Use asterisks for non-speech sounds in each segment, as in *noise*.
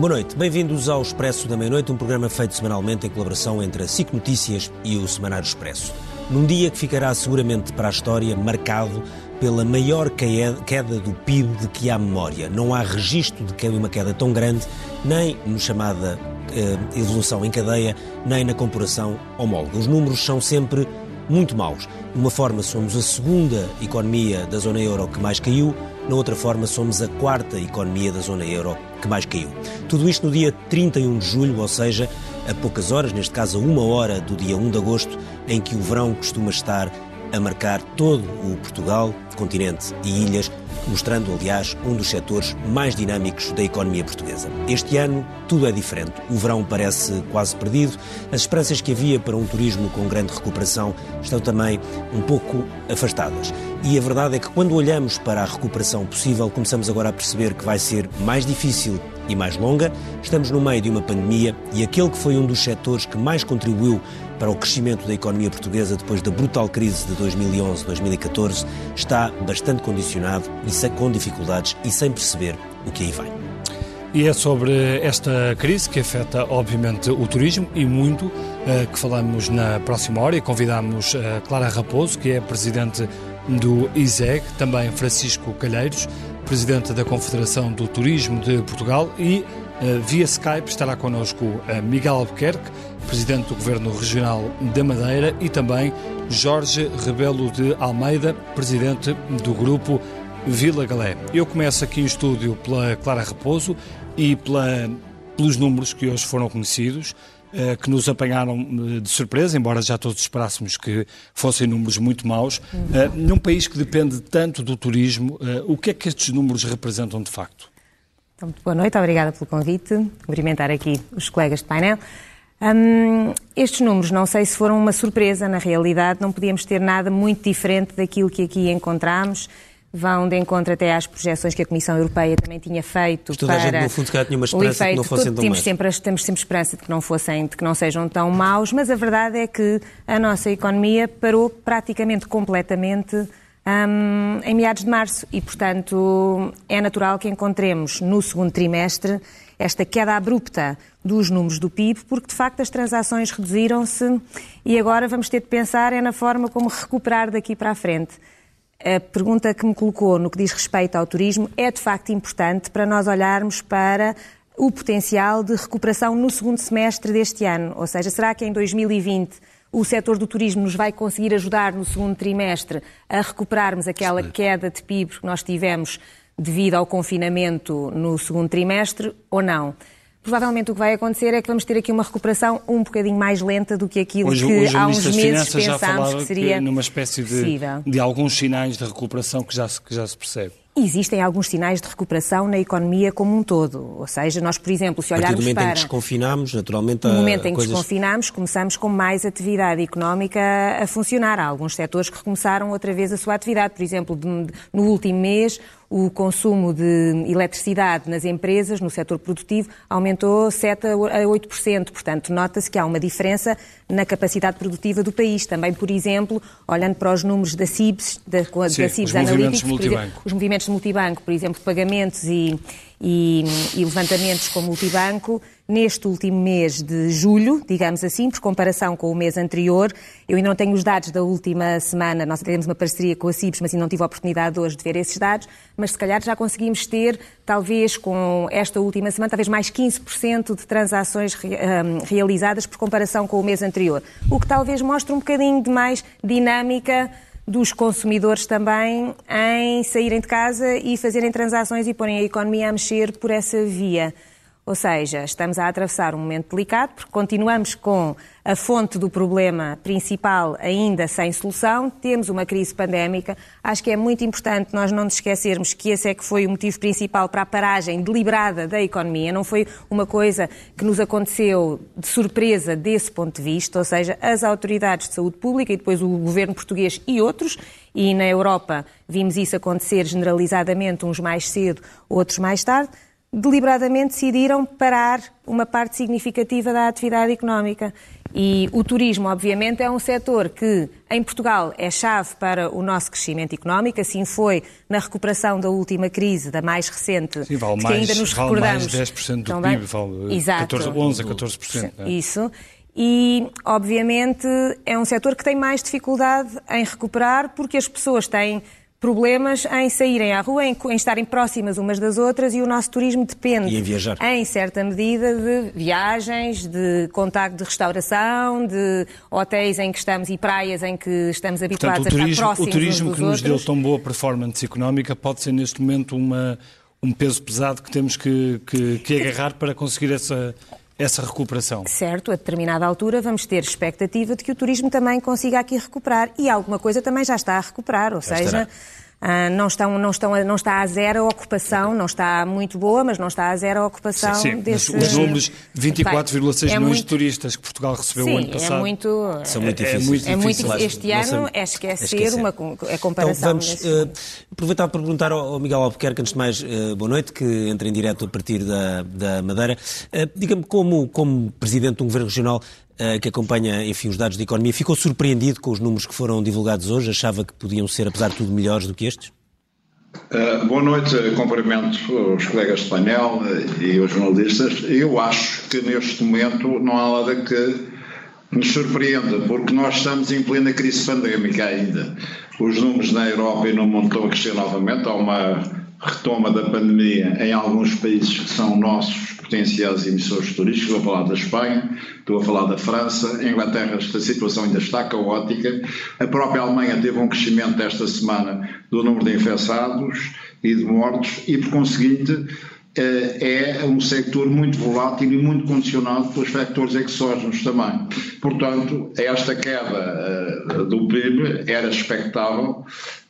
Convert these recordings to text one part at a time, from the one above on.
Boa noite, bem-vindos ao Expresso da Meia-Noite, um programa feito semanalmente em colaboração entre a SIC Notícias e o Semanário Expresso. Num dia que ficará seguramente para a história marcado pela maior queda do PIB de que há memória. Não há registro de uma queda tão grande, nem no chamada eh, evolução em cadeia, nem na comparação homóloga. Os números são sempre muito maus. De uma forma, somos a segunda economia da zona euro que mais caiu, na outra forma, somos a quarta economia da zona euro que mais caiu. Tudo isto no dia 31 de julho, ou seja, a poucas horas, neste caso a uma hora do dia 1 de agosto, em que o verão costuma estar a marcar todo o Portugal, continente e ilhas, mostrando, aliás, um dos setores mais dinâmicos da economia portuguesa. Este ano, tudo é diferente. O verão parece quase perdido, as esperanças que havia para um turismo com grande recuperação estão também um pouco afastadas. E a verdade é que, quando olhamos para a recuperação possível, começamos agora a perceber que vai ser mais difícil e mais longa. Estamos no meio de uma pandemia e aquele que foi um dos setores que mais contribuiu para o crescimento da economia portuguesa depois da brutal crise de 2011-2014 está bastante condicionado e com dificuldades e sem perceber o que aí vem. E é sobre esta crise que afeta, obviamente, o turismo e muito, eh, que falamos na próxima hora e convidamos eh, Clara Raposo, que é presidente do ISEG, também Francisco Calheiros, presidente da Confederação do Turismo de Portugal e via Skype estará connosco Miguel Albuquerque, presidente do Governo Regional da Madeira e também Jorge Rebelo de Almeida, presidente do Grupo Vila Galé. Eu começo aqui em estúdio pela Clara Repouso e pela, pelos números que hoje foram conhecidos, eh, que nos apanharam eh, de surpresa, embora já todos esperássemos que fossem números muito maus. Uhum. Num país que depende tanto do turismo, o que é que estes números representam de facto? Então, boa noite, obrigada pelo convite. Cumprimentar aqui os colegas de painel. Um, estes números não sei se foram uma surpresa, na realidade não podíamos ter nada muito diferente daquilo que aqui encontramos vão de encontro até às projeções que a Comissão Europeia também tinha feito para a gente, no fundo, tinha uma esperança efeito, que não fossem tão temos sempre, temos sempre esperança de que não fossem, de que não sejam tão maus, mas a verdade é que a nossa economia parou praticamente completamente um, em meados de março e, portanto, é natural que encontremos no segundo trimestre esta queda abrupta dos números do PIB, porque de facto as transações reduziram-se e agora vamos ter de pensar é na forma como recuperar daqui para a frente. A pergunta que me colocou no que diz respeito ao turismo é de facto importante para nós olharmos para o potencial de recuperação no segundo semestre deste ano. Ou seja, será que em 2020 o setor do turismo nos vai conseguir ajudar no segundo trimestre a recuperarmos aquela queda de PIB que nós tivemos devido ao confinamento no segundo trimestre ou não? Provavelmente o que vai acontecer é que vamos ter aqui uma recuperação um bocadinho mais lenta do que aquilo hoje, que hoje há uns meses pensámos que seria que numa espécie de, de, alguns sinais de recuperação que já se, que já se percebe. Existem alguns sinais de recuperação na economia como um todo. Ou seja, nós, por exemplo, se olharmos para... No momento em que desconfinamos, naturalmente... No momento em que coisas... desconfinamos, começamos com mais atividade económica a funcionar. Há alguns setores que recomeçaram outra vez a sua atividade. Por exemplo, no último mês, o consumo de eletricidade nas empresas, no setor produtivo, aumentou 7 a 8%. Portanto, nota-se que há uma diferença na capacidade produtiva do país. Também, por exemplo, olhando para os números da CIBS, da, Sim, da CIBS Analytics, exemplo, os movimentos de multibanco, por exemplo, pagamentos e, e, e levantamentos com multibanco, neste último mês de julho, digamos assim, por comparação com o mês anterior. Eu ainda não tenho os dados da última semana, nós temos uma parceria com a CIBS, mas ainda não tive a oportunidade hoje de ver esses dados, mas se calhar já conseguimos ter, talvez com esta última semana, talvez mais 15% de transações realizadas por comparação com o mês anterior. O que talvez mostre um bocadinho de mais dinâmica dos consumidores também em saírem de casa e fazerem transações e porem a economia a mexer por essa via. Ou seja, estamos a atravessar um momento delicado porque continuamos com a fonte do problema principal ainda sem solução, temos uma crise pandémica. Acho que é muito importante nós não nos esquecermos que esse é que foi o motivo principal para a paragem deliberada da economia. Não foi uma coisa que nos aconteceu de surpresa desse ponto de vista, ou seja, as autoridades de saúde pública e depois o governo português e outros, e na Europa vimos isso acontecer generalizadamente, uns mais cedo, outros mais tarde deliberadamente decidiram parar uma parte significativa da atividade económica. E o turismo, obviamente, é um setor que, em Portugal, é chave para o nosso crescimento económico. Assim foi na recuperação da última crise, da mais recente, Sim, vale que mais, ainda nos vale recordamos. mais 10% do também. PIB, vale Exato. 14, 11 a 14%. não é? Isso. E, obviamente, é um setor que tem mais dificuldade em recuperar porque as pessoas têm problemas em saírem à rua, em, em estarem próximas umas das outras e o nosso turismo depende, em viajar. em certa medida, de viagens, de contacto de restauração, de hotéis em que estamos e praias em que estamos habituados Portanto, o a turismo, estar próximos o turismo que nos deu outros. tão boa performance económica pode ser neste momento uma, um peso pesado que temos que, que, que agarrar para conseguir essa, essa recuperação. Certo, a determinada altura vamos ter expectativa de que o turismo também consiga aqui recuperar e alguma coisa também já está a recuperar, ou Já seja, estará. Ah, não, estão, não, estão, não está a zero a ocupação, não está muito boa, mas não está a zero a ocupação Sim, mas desse... os números, 24,6 É milhões muito- de turistas que Portugal recebeu o ano Sim, passado. é muito... São muito É- é difíceis. muito É muito difícil. difícil. Este Não sei- ano é esquecer, esquecer. uma a Então comparação. vamos nesse eh, sentido. aproveitar para perguntar ao, ao Miguel Albuquerque, antes de mais, eh, boa noite, que entra em direto a partir da, da Madeira. Eh, Diga-me, como, como Presidente de um Governo Regional que acompanha, enfim, os dados de economia, ficou surpreendido com os números que foram divulgados hoje? Achava que podiam ser, apesar de tudo, melhores do que estes? Uh, boa noite, cumprimento os colegas de painel uh, e os jornalistas. Eu acho que neste momento não há nada que nos surpreenda, porque nós estamos em plena crise pandémica ainda. Os números na Europa e no mundo estão a crescer novamente, há uma retoma da pandemia em alguns países que são nossos potenciais emissores turísticos, estou a falar da Espanha, estou a falar da França, em Inglaterra esta situação ainda está caótica, a própria Alemanha teve um crescimento esta semana do número de infectados e de mortos. E, por conseguinte, eh, é um sector muito volátil e muito condicionado pelos factores exógenos também. Portanto, esta queda eh, do PIB era expectável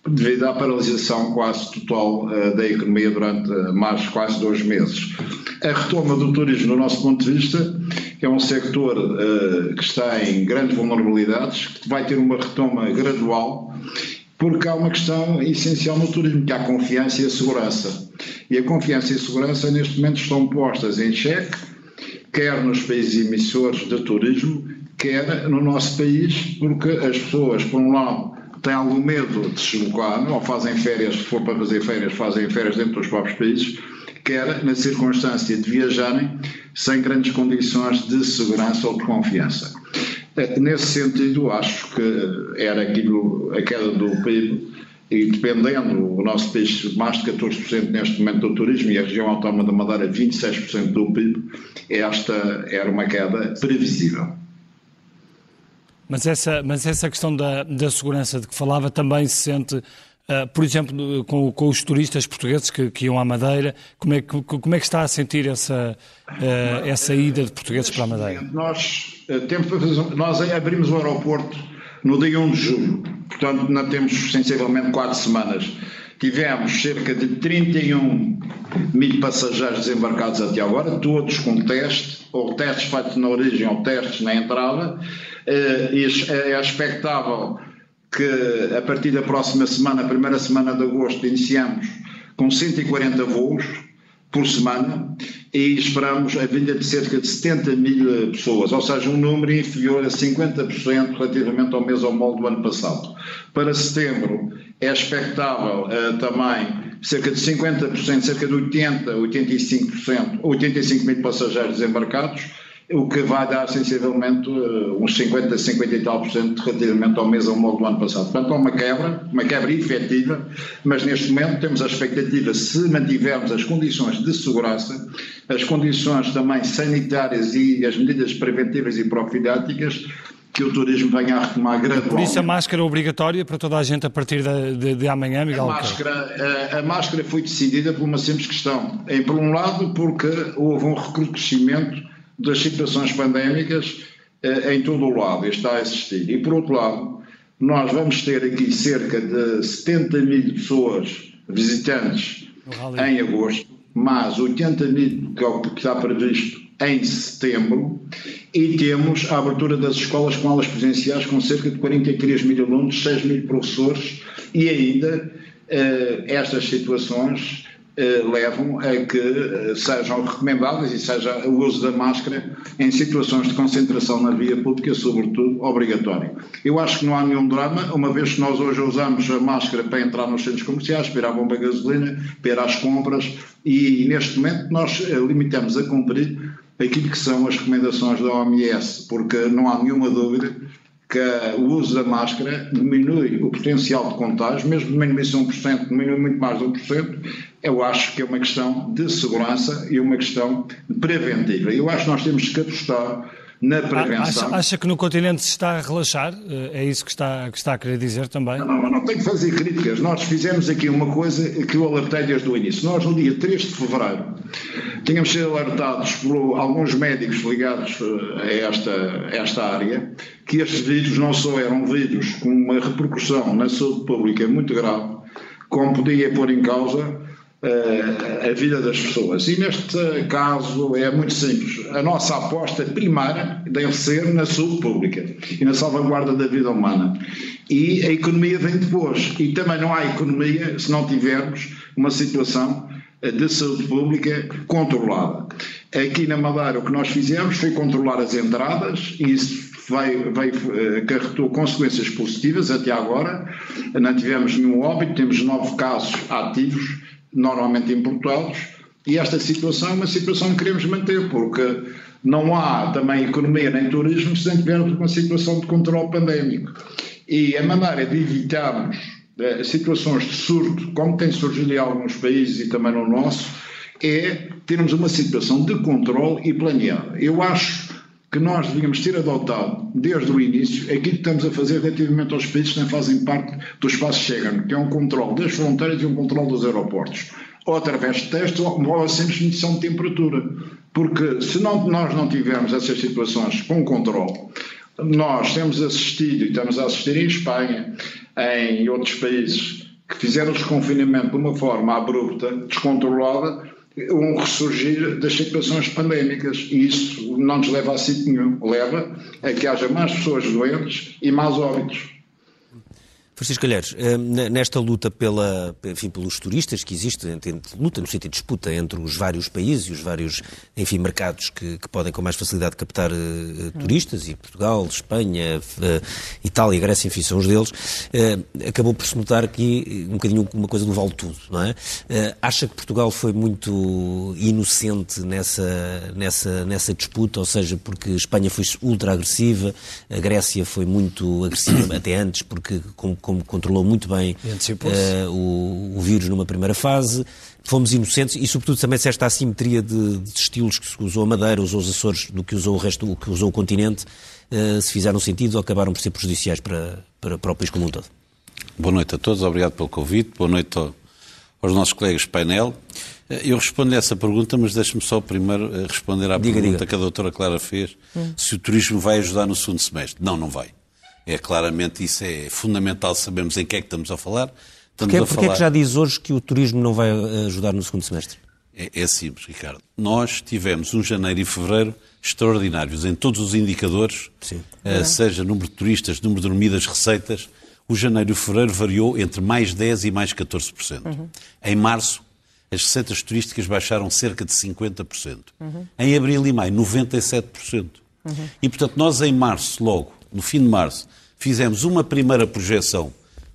devido à paralisação quase total eh, da economia durante eh, mais quase dois meses. A retoma do turismo, do nosso ponto de vista, é um sector eh, que está em grandes vulnerabilidades, que vai ter uma retoma gradual, porque há uma questão essencial no turismo, que é a confiança e a segurança. E a confiança e a segurança, neste momento, estão postas em xeque, quer nos países emissores de turismo, quer no nosso país, porque as pessoas, por um lado, têm algum medo de se deslocar, ou fazem férias, se for para fazer férias, fazem férias dentro dos próprios países, quer na circunstância de viajarem sem grandes condições de segurança ou de confiança. Eh, Nesse sentido, acho que era aquilo, a queda do PIB, e dependendo, o nosso país, mais de 14% neste momento do turismo e a região autónoma da Madeira, 26% do PIB, esta era uma queda previsível. Mas essa, mas essa questão da, da segurança de que falava também se sente, ah, por exemplo, com, com os turistas portugueses que, que iam à Madeira, como é, que, como é que está a sentir essa, ah, essa ida de portugueses para a Madeira? Nós, eh, nós abrimos o aeroporto no dia 1 de julho, portanto, ainda temos sensivelmente quatro semanas. Tivemos cerca de 31 mil passageiros desembarcados até agora, todos com teste, ou testes feitos na origem ou testes na entrada. Eh, e É expectável que a partir da próxima semana, primeira semana de agosto, iniciamos com 140 voos por semana e esperamos a vinda de cerca de 70 mil pessoas, ou seja, um número inferior a 50% relativamente ao mês ao molde do ano passado. Para setembro é expectável eh, também cerca de 50%, cerca de 80%, 85%, 85 mil passageiros desembarcados, o que vai dar sensivelmente eh, uns 50, 50 e tal por cento relativamente ao mês ao molde do ano passado. Portanto, há uma quebra, uma quebra efetiva, mas neste momento temos a expectativa, se mantivermos as condições de segurança, as condições também sanitárias e as medidas preventivas e profiláticas, que o turismo venha a retomar gradualmente. Por isso a máscara obrigatória para toda a gente a partir de, de, de amanhã, A Miguel Albuquerque? máscara, a, a máscara foi decidida por uma simples questão. Em, por um lado, porque houve um recrudescimento das situações pandémicas eh, em todo o lado, e está a existir. E por outro lado, nós vamos ter aqui cerca de 70 mil pessoas visitantes em agosto, mais 80 mil que é que está previsto em setembro, e temos a abertura das escolas com aulas presenciais com cerca de 43 mil alunos, 6 mil professores, e ainda eh, estas situações levam a que eh, sejam recomendadas e seja o uso da máscara em situações de concentração na via pública, sobretudo, obrigatório. Eu acho que não há nenhum drama, uma vez que nós hoje usamos a máscara para entrar nos centros comerciais, para ir à bomba de gasolina, para ir às compras, e neste momento nós eh, limitamos a cumprir aquilo que são as recomendações da OMS, porque não há nenhuma dúvida que o uso da máscara diminui o potencial de contágio, mesmo diminuição 1%, diminui muito mais de 1%, eu acho que é uma questão de segurança e uma questão preventiva. Eu acho que nós temos que apostar na prevenção. Acha, acha, que no continente se está a relaxar? Eh, é isso que está, que está a querer dizer também? Não, não, não tenho que fazer críticas. Nós fizemos aqui uma coisa que eu alertei desde o início. Nós, no dia 3 de fevereiro, tínhamos sido alertados por alguns médicos ligados eh, a esta, a esta área que estes vírus não só eram vírus com uma repercussão na saúde pública muito grave, como podia pôr em causa a vida das pessoas. E neste caso é muito simples. A nossa aposta primária deve ser na saúde pública e na salvaguarda da vida humana. E a economia vem depois. E também não há economia se não tivermos uma situação eh, de saúde pública controlada. Aqui na Madeira o que nós fizemos foi controlar as entradas e isso veio, veio, acarretou consequências positivas até agora. Não tivemos nenhum óbito, temos nove casos ativos normalmente importados, e esta situação é uma situação que queremos manter, porque não há também economia nem turismo se não tivermos uma situação de controle pandémico. E a maneira de evitarmos eh, situações de surto, como tem surgido em alguns países e também no nosso, é termos uma situação de controle e planeada. Eu acho que nós devíamos ter adotado desde o início aquilo que estamos a fazer relativamente aos países que não fazem parte do espaço Schengen, que é um controle das fronteiras e um controle dos aeroportos, ou através de testes ou simples medição de temperatura. Porque se não, nós não tivermos essas situações com controle, nós temos assistido e estamos a assistir em Espanha, em outros países, que fizeram o desconfinamento de uma forma abrupta, descontrolada, um ressurgir das situações pandémicas e isso não nos leva a sítio nenhum. Leva a que haja mais pessoas doentes e mais óbitos. Francisco Calheiros, eh, nesta luta pela, enfim, pelos turistas que existe, luta no sentido de disputa entre os vários países e os vários enfim, mercados que, que podem com mais facilidade captar uh, turistas, e Portugal, Espanha, uh, Itália, Grécia, enfim, são os deles, uh, acabou por se notar aqui um bocadinho uma coisa do vale tudo, não é? acha que Portugal foi muito inocente nessa, nessa, nessa disputa, ou seja, porque Espanha foi ultra agressiva, a Grécia foi muito agressiva *coughs* até antes, porque como como controlou muito bem uh, o, o, vírus numa primeira fase. Fomos inocentes e, sobretudo, também se esta assimetria de, de, estilos que se usou a Madeira, usou os Açores, do que usou o resto, do que usou o continente, uh, se fizeram sentido ou acabaram por ser prejudiciais para, para, para o país como um todo. Boa noite a todos, obrigado pelo convite, boa noite aos nossos colegas painel. Eh, eu respondo a essa pergunta, mas deixe-me só primeiro responder à diga, pergunta diga. que a doutora Clara fez, hum. se o turismo vai ajudar no segundo semestre. Não, não vai. É claramente isso é fundamental sabermos em que é que estamos a falar. Estamos a falar... é que já diz hoje que o turismo não vai eh, ajudar no segundo semestre? É, é simples, Ricardo. Nós tivemos um janeiro e fevereiro extraordinários em todos os indicadores, uh, seja número de turistas, número de dormidas, receitas. O janeiro e fevereiro variou entre mais 10% e mais 14%. Uhum. Em março, as receitas turísticas baixaram cerca de 50%. Uhum. Em abril e maio, 97%. Uhum. E, portanto, nós em março, logo, no fim de março, fizemos uma primeira projeção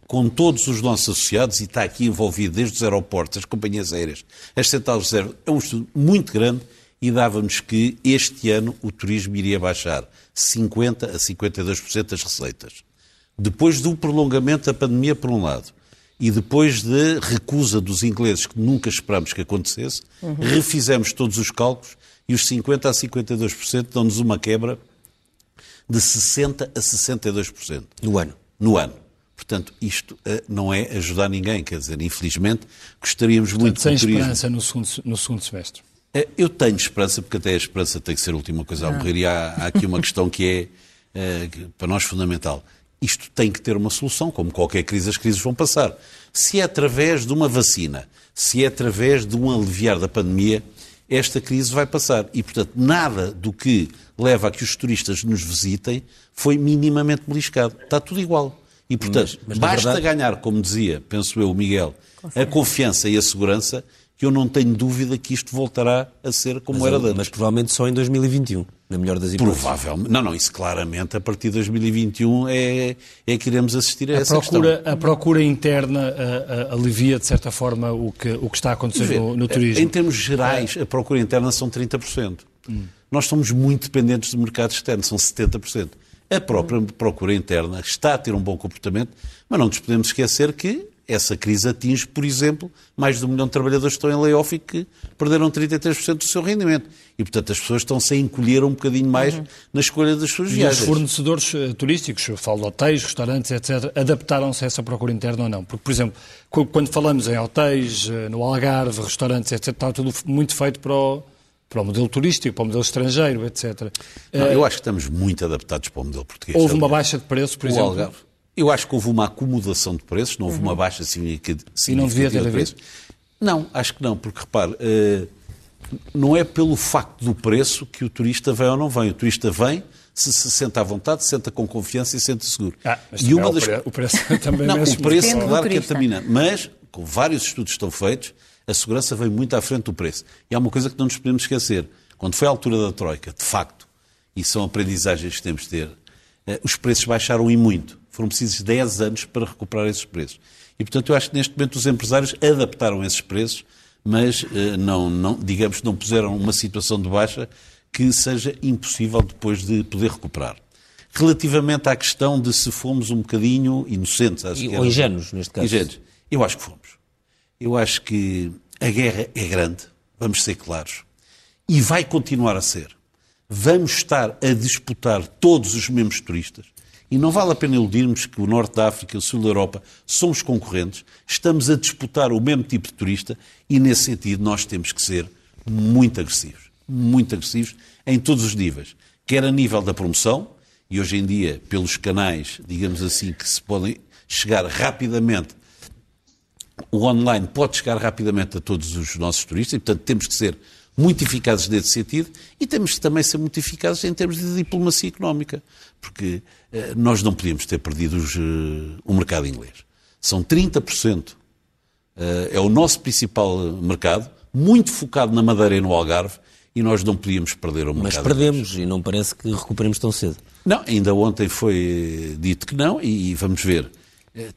com todos os nossos associados, e está aqui envolvido desde os aeroportos, as companhias aéreas, as centrais de reserva, é um estudo muito grande e dava-nos que este ano o turismo iria baixar 50% a 52% das receitas. Depois do prolongamento da pandemia, por um lado, e depois da recusa dos ingleses, que nunca esperamos que acontecesse, uhum. refizemos todos os cálculos e os 50% a 52% dão-nos uma quebra de 60% a 62%. No ano? No ano. Portanto, isto uh, não é ajudar ninguém, quer dizer, infelizmente, gostaríamos Portanto, muito... Sem esperança no segundo, no segundo semestre? Uh, eu tenho esperança, porque até a esperança tem que ser a última coisa a ah. morrer, e há, há aqui uma questão que é, uh, para nós, fundamental. Isto tem que ter uma solução, como qualquer crise, as crises vão passar. Se é através de uma vacina, se é através de um aliviar da pandemia, esta crise vai passar. E, portanto, nada do que leva a que os turistas nos visitem foi minimamente beliscado. Está tudo igual. E, portanto, mas, mas basta verdade... ganhar, como dizia, penso eu, o Miguel, a confiança e a segurança eu não tenho dúvida que isto voltará a ser como mas, era antes. Mas provavelmente só em 2021, na melhor das hipóteses. Provavelmente. Não, não, isso claramente a partir de 2021 é, é que iremos assistir a, a essa procura, questão. A procura interna a, a, alivia, de certa forma, o que, o que está a acontecer no, no, turismo. Em termos gerais, a procura interna são 30%. Hum. Nós somos muito dependentes do mercado externo, são 70%. A própria procura interna está a ter um bom comportamento, mas não nos podemos esquecer que essa crise atinge, por exemplo, mais de um milhão de trabalhadores que estão em layoff e que perderam 33% do seu rendimento. E, portanto, as pessoas estão-se a encolher um bocadinho mais uhum. na escolha das suas viagens. E os fornecedores eh, turísticos, eu falo de hotéis, restaurantes, etc., adaptaram-se a essa procura interna ou não? Porque, por exemplo, quando falamos em hotéis, eh, no Algarve, restaurantes, etc., está tudo muito feito para o, para o modelo turístico, para o modelo estrangeiro, etc. Não, eu acho que estamos muito adaptados para o modelo português. Houve uma baixa de preço, por o exemplo? Algarve eu acho que houve uma acomodação de preços, não houve uhum. uma baixa significativa e não devia ter de preços. Não, acho que não, porque repare, uh, não é pelo facto do preço que o turista vem ou não vem. O turista vem, se se sente à vontade, se senta com confiança e se sente seguro. Ah, mas e uma é das... o preço *laughs* também não, é o preço, claro que é determinante. Mas, com vários estudos que estão feitos, a segurança vem muito à frente do preço. E há uma coisa que não nos podemos esquecer. Quando foi a altura da Troika, de facto, e são aprendizagens que temos de ter, uh, os preços baixaram e muito. Foram precisos 10 anos para recuperar esses preços. E, portanto, eu acho que neste momento os empresários adaptaram esses preços, mas eh, não, não, digamos, não puseram uma situação de baixa que seja impossível depois de poder recuperar. Relativamente à questão de se fomos um bocadinho inocentes, acho e, que ou ingênuos, neste caso. Ingênuos. Eu acho que fomos. Eu acho que a guerra é grande, vamos ser claros, e vai continuar a ser. Vamos estar a disputar todos os mesmos turistas. E não vale a pena iludirmos que o Norte da África o Sul da Europa somos concorrentes, estamos a disputar o mesmo tipo de turista e, nesse sentido, nós temos que ser muito agressivos. Muito agressivos em todos os níveis. Quer a nível da promoção, e hoje em dia, pelos canais, digamos assim, que se podem chegar rapidamente, o online pode chegar rapidamente a todos os nossos turistas, e, portanto, temos que ser muito eficazes nesse sentido e temos que também ser muito eficazes em termos de diplomacia económica, porque eh, nós não podíamos ter perdido os, eh, o mercado inglês. São 30%. Eh, é o nosso principal mercado, muito focado na Madeira e no Algarve, e nós não podíamos perder o mercado. Mas perdemos inglês. e não parece que recuperemos tão cedo. Não, ainda ontem foi dito que não, e vamos ver.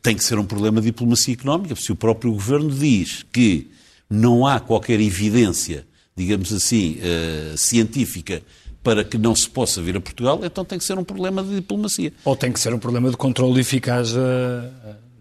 Tem que ser um problema de diplomacia económica, se o próprio governo diz que não há qualquer evidência digamos assim, uh, científica para que não se possa vir a Portugal, então tem que ser um problema de diplomacia. Ou tem que ser um problema de controle eficaz uh,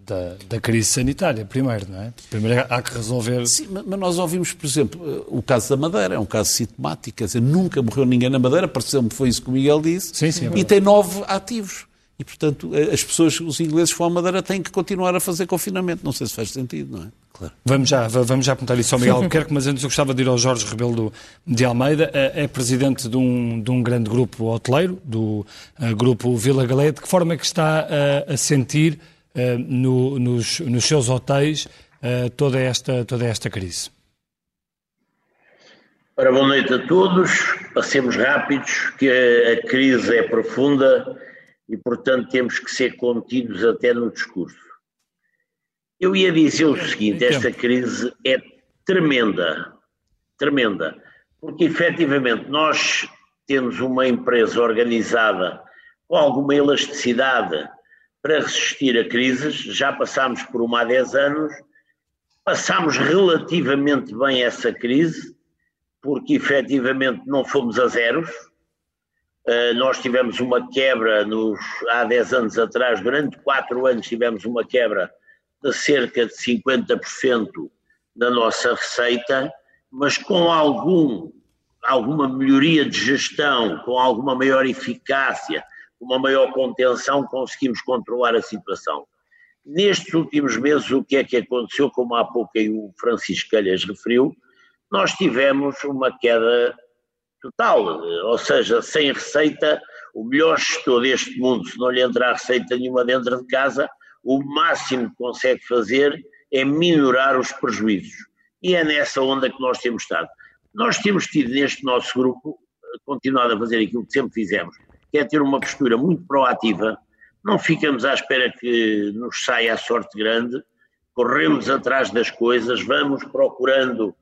da, da, crise sanitária, primeiro, não é? Primeiro há que resolver. Sim, mas nós ouvimos, por exemplo, eh, o caso da Madeira, é um caso sintomático, quer dizer, nunca morreu ninguém na Madeira, pareceu-me que foi isso que o Miguel disse, sim, sim, é e tem nove ativos. E, portanto, as pessoas, os ingleses que vão à Madeira têm que continuar a fazer confinamento. Não sei se faz sentido, não é? Claro. Vamos já, vamos já apontar isso ao Miguel *laughs* Albuquerque, mas antes eu gostava de ir ao Jorge Rebelo de Almeida. É, presidente de um, de um grande grupo hoteleiro, do uh, grupo Vila Galé. De que forma é que está uh, a sentir uh, no, nos, nos, seus hotéis toda, esta, toda esta crise? Ora, boa noite a todos. Passemos rápidos, que a, a crise é profunda e, portanto, temos que ser contidos até no discurso. Eu ia dizer o seguinte: esta crise é tremenda, tremenda, porque efetivamente nós temos uma empresa organizada com alguma elasticidade para resistir a crises, já passámos por uma há 10 anos, passámos relativamente bem essa crise, porque efetivamente não fomos a zeros, nós tivemos uma quebra nos, há 10 anos atrás, durante 4 anos tivemos uma quebra de cerca de 50% da nossa receita, mas com algum, alguma melhoria de gestão, com alguma maior eficácia, uma maior contenção, conseguimos controlar a situação. Nestes últimos meses, o que é que aconteceu, como há pouco aí o Francisco Calhas referiu, nós tivemos uma queda total, ou seja, sem receita, o melhor gestor deste mundo, se não lhe entrar receita nenhuma dentro de casa, o máximo que consegue fazer é minorar os prejuízos. E é nessa onda que nós temos estado. Nós temos tido neste nosso grupo, continuado a fazer aquilo que sempre fizemos, que é ter uma postura muito proativa, não ficamos à espera que nos saia a sorte grande, corremos atrás das coisas, vamos procurando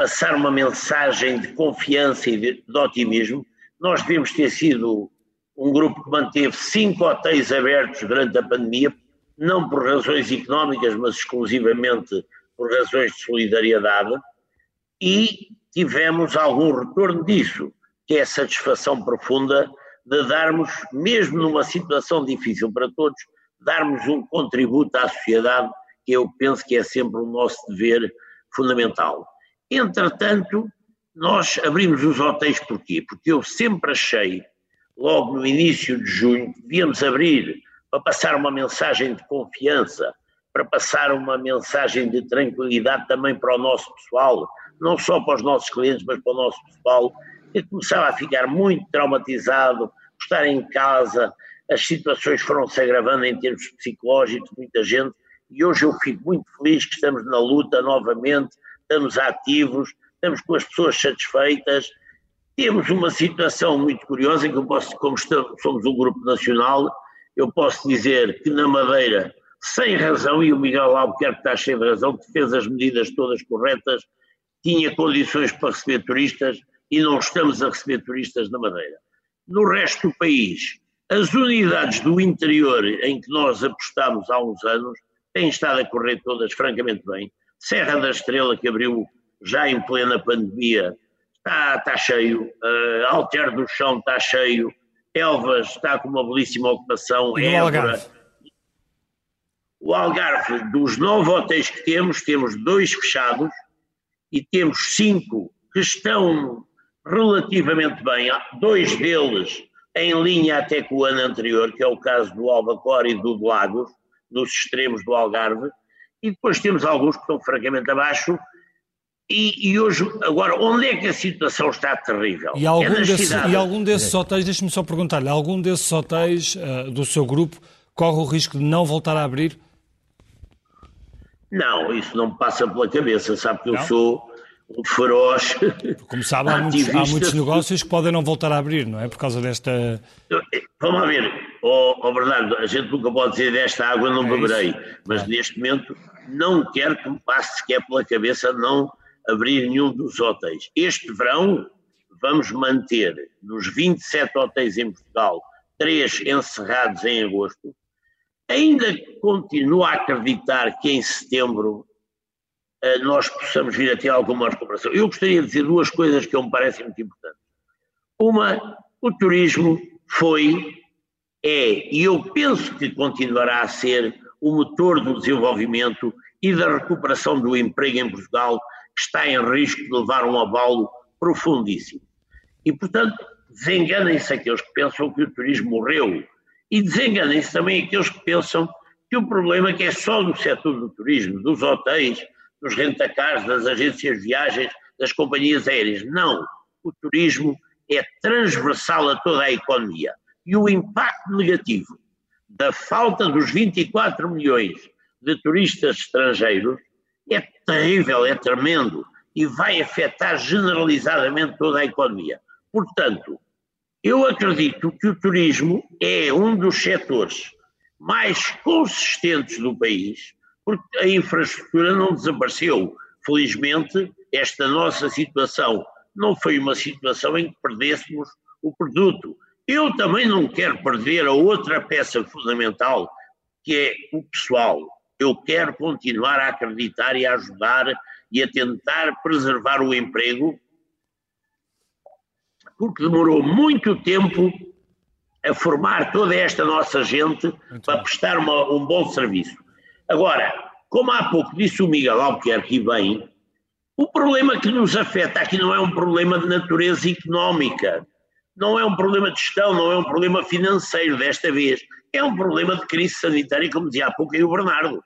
passar uma mensagem de confiança e de, de otimismo. Nós devemos ter sido um grupo que manteve cinco hotéis abertos durante a pandemia, não por razões económicas, mas exclusivamente por razões de solidariedade, e tivemos algum retorno disso, que é a satisfação profunda de darmos, mesmo numa situação difícil para todos, darmos um contributo à sociedade, que eu penso que é sempre o nosso dever fundamental. Entretanto, nós abrimos os hotéis porquê? Porque eu sempre achei, logo no início de junho, que devíamos abrir para passar uma mensagem de confiança, para passar uma mensagem de tranquilidade também para o nosso pessoal, não só para os nossos clientes, mas para o nosso pessoal, que começava a ficar muito traumatizado, por estar em casa, as situações foram-se agravando em termos psicológicos, muita gente, e hoje eu fico muito feliz que estamos na luta novamente, estamos ativos, estamos com as pessoas satisfeitas. Temos uma situação muito curiosa que eu posso, como estamos, somos um grupo nacional, eu posso dizer que na Madeira, sem razão, e o Miguel Albuquerque está cheio de razão, que fez as medidas todas corretas, tinha condições para receber turistas e não estamos a receber turistas na Madeira. No resto do país, as unidades do interior em que nós apostámos há uns anos têm estado a correr todas francamente bem. Serra da Estrela, que abriu já em plena pandemia, está, está cheio. Uh, Alter do Chão está cheio. Elvas está com uma belíssima ocupação. E o Algarve? O Algarve, dos nove hotéis que temos, temos dois fechados e temos cinco que estão relativamente bem. Dois deles em linha até com o ano anterior, que é o caso do Albacore e do Lagos, nos extremos do Algarve e depois temos alguns que estão francamente abaixo. E, e, hoje, agora, onde é que a situação está terrível? E algum, é desse, e algum desses hotéis, deixe-me só perguntar-lhe, algum desses hotéis uh, do seu grupo corre o risco de não voltar a abrir? Não, isso não me passa pela cabeça, sabe que não? eu sou um feroz. Como sabe, há muitos, há muitos, negócios que podem não voltar a abrir, não é? Por causa desta. Vamos ver, oh, oh Bernardo, a gente nunca pode dizer desta água não é beberei, mas é. neste momento não quero que me passe sequer pela cabeça não abrir nenhum dos hotéis. Este verão vamos manter nos 27 hotéis em Portugal, três encerrados em agosto. Ainda continuo a acreditar que em setembro eh, nós possamos vir a ter alguma recuperação. Eu gostaria de dizer duas coisas que me parecem muito importantes. Uma, o turismo foi, é, e eu penso que continuará a ser, o motor do desenvolvimento e da recuperação do emprego em Portugal, que está em risco de levar um abalo profundíssimo. E, portanto, desenganem-se aqueles que pensam que o turismo morreu e desenganem-se também aqueles que pensam que o problema é que é só do setor do turismo, dos hotéis, dos rentacars, das agências de viagens, das companhias aéreas. Não. O turismo é transversal a toda a economia. E o impacto negativo da falta dos 24 milhões de turistas estrangeiros é terrível, é tremendo e vai afetar generalizadamente toda a economia. Portanto, eu acredito que o turismo é um dos setores mais consistentes do país porque a infraestrutura não desapareceu. Felizmente, esta nossa situação não foi uma situação em que perdêssemos o produto. Eu também não quero perder a outra peça fundamental, que é o pessoal. Eu quero continuar a acreditar e a ajudar e a tentar preservar o emprego, porque demorou muito tempo a formar toda esta nossa gente muito para prestar uma, um bom serviço. Agora, como há pouco disse o Miguel Albuquerque bem, o problema que nos afeta aqui não é um problema de natureza económica, não é um problema de gestão, não é um problema financeiro desta vez, é um problema de crise sanitária, como dizia há pouco aí o Bernardo.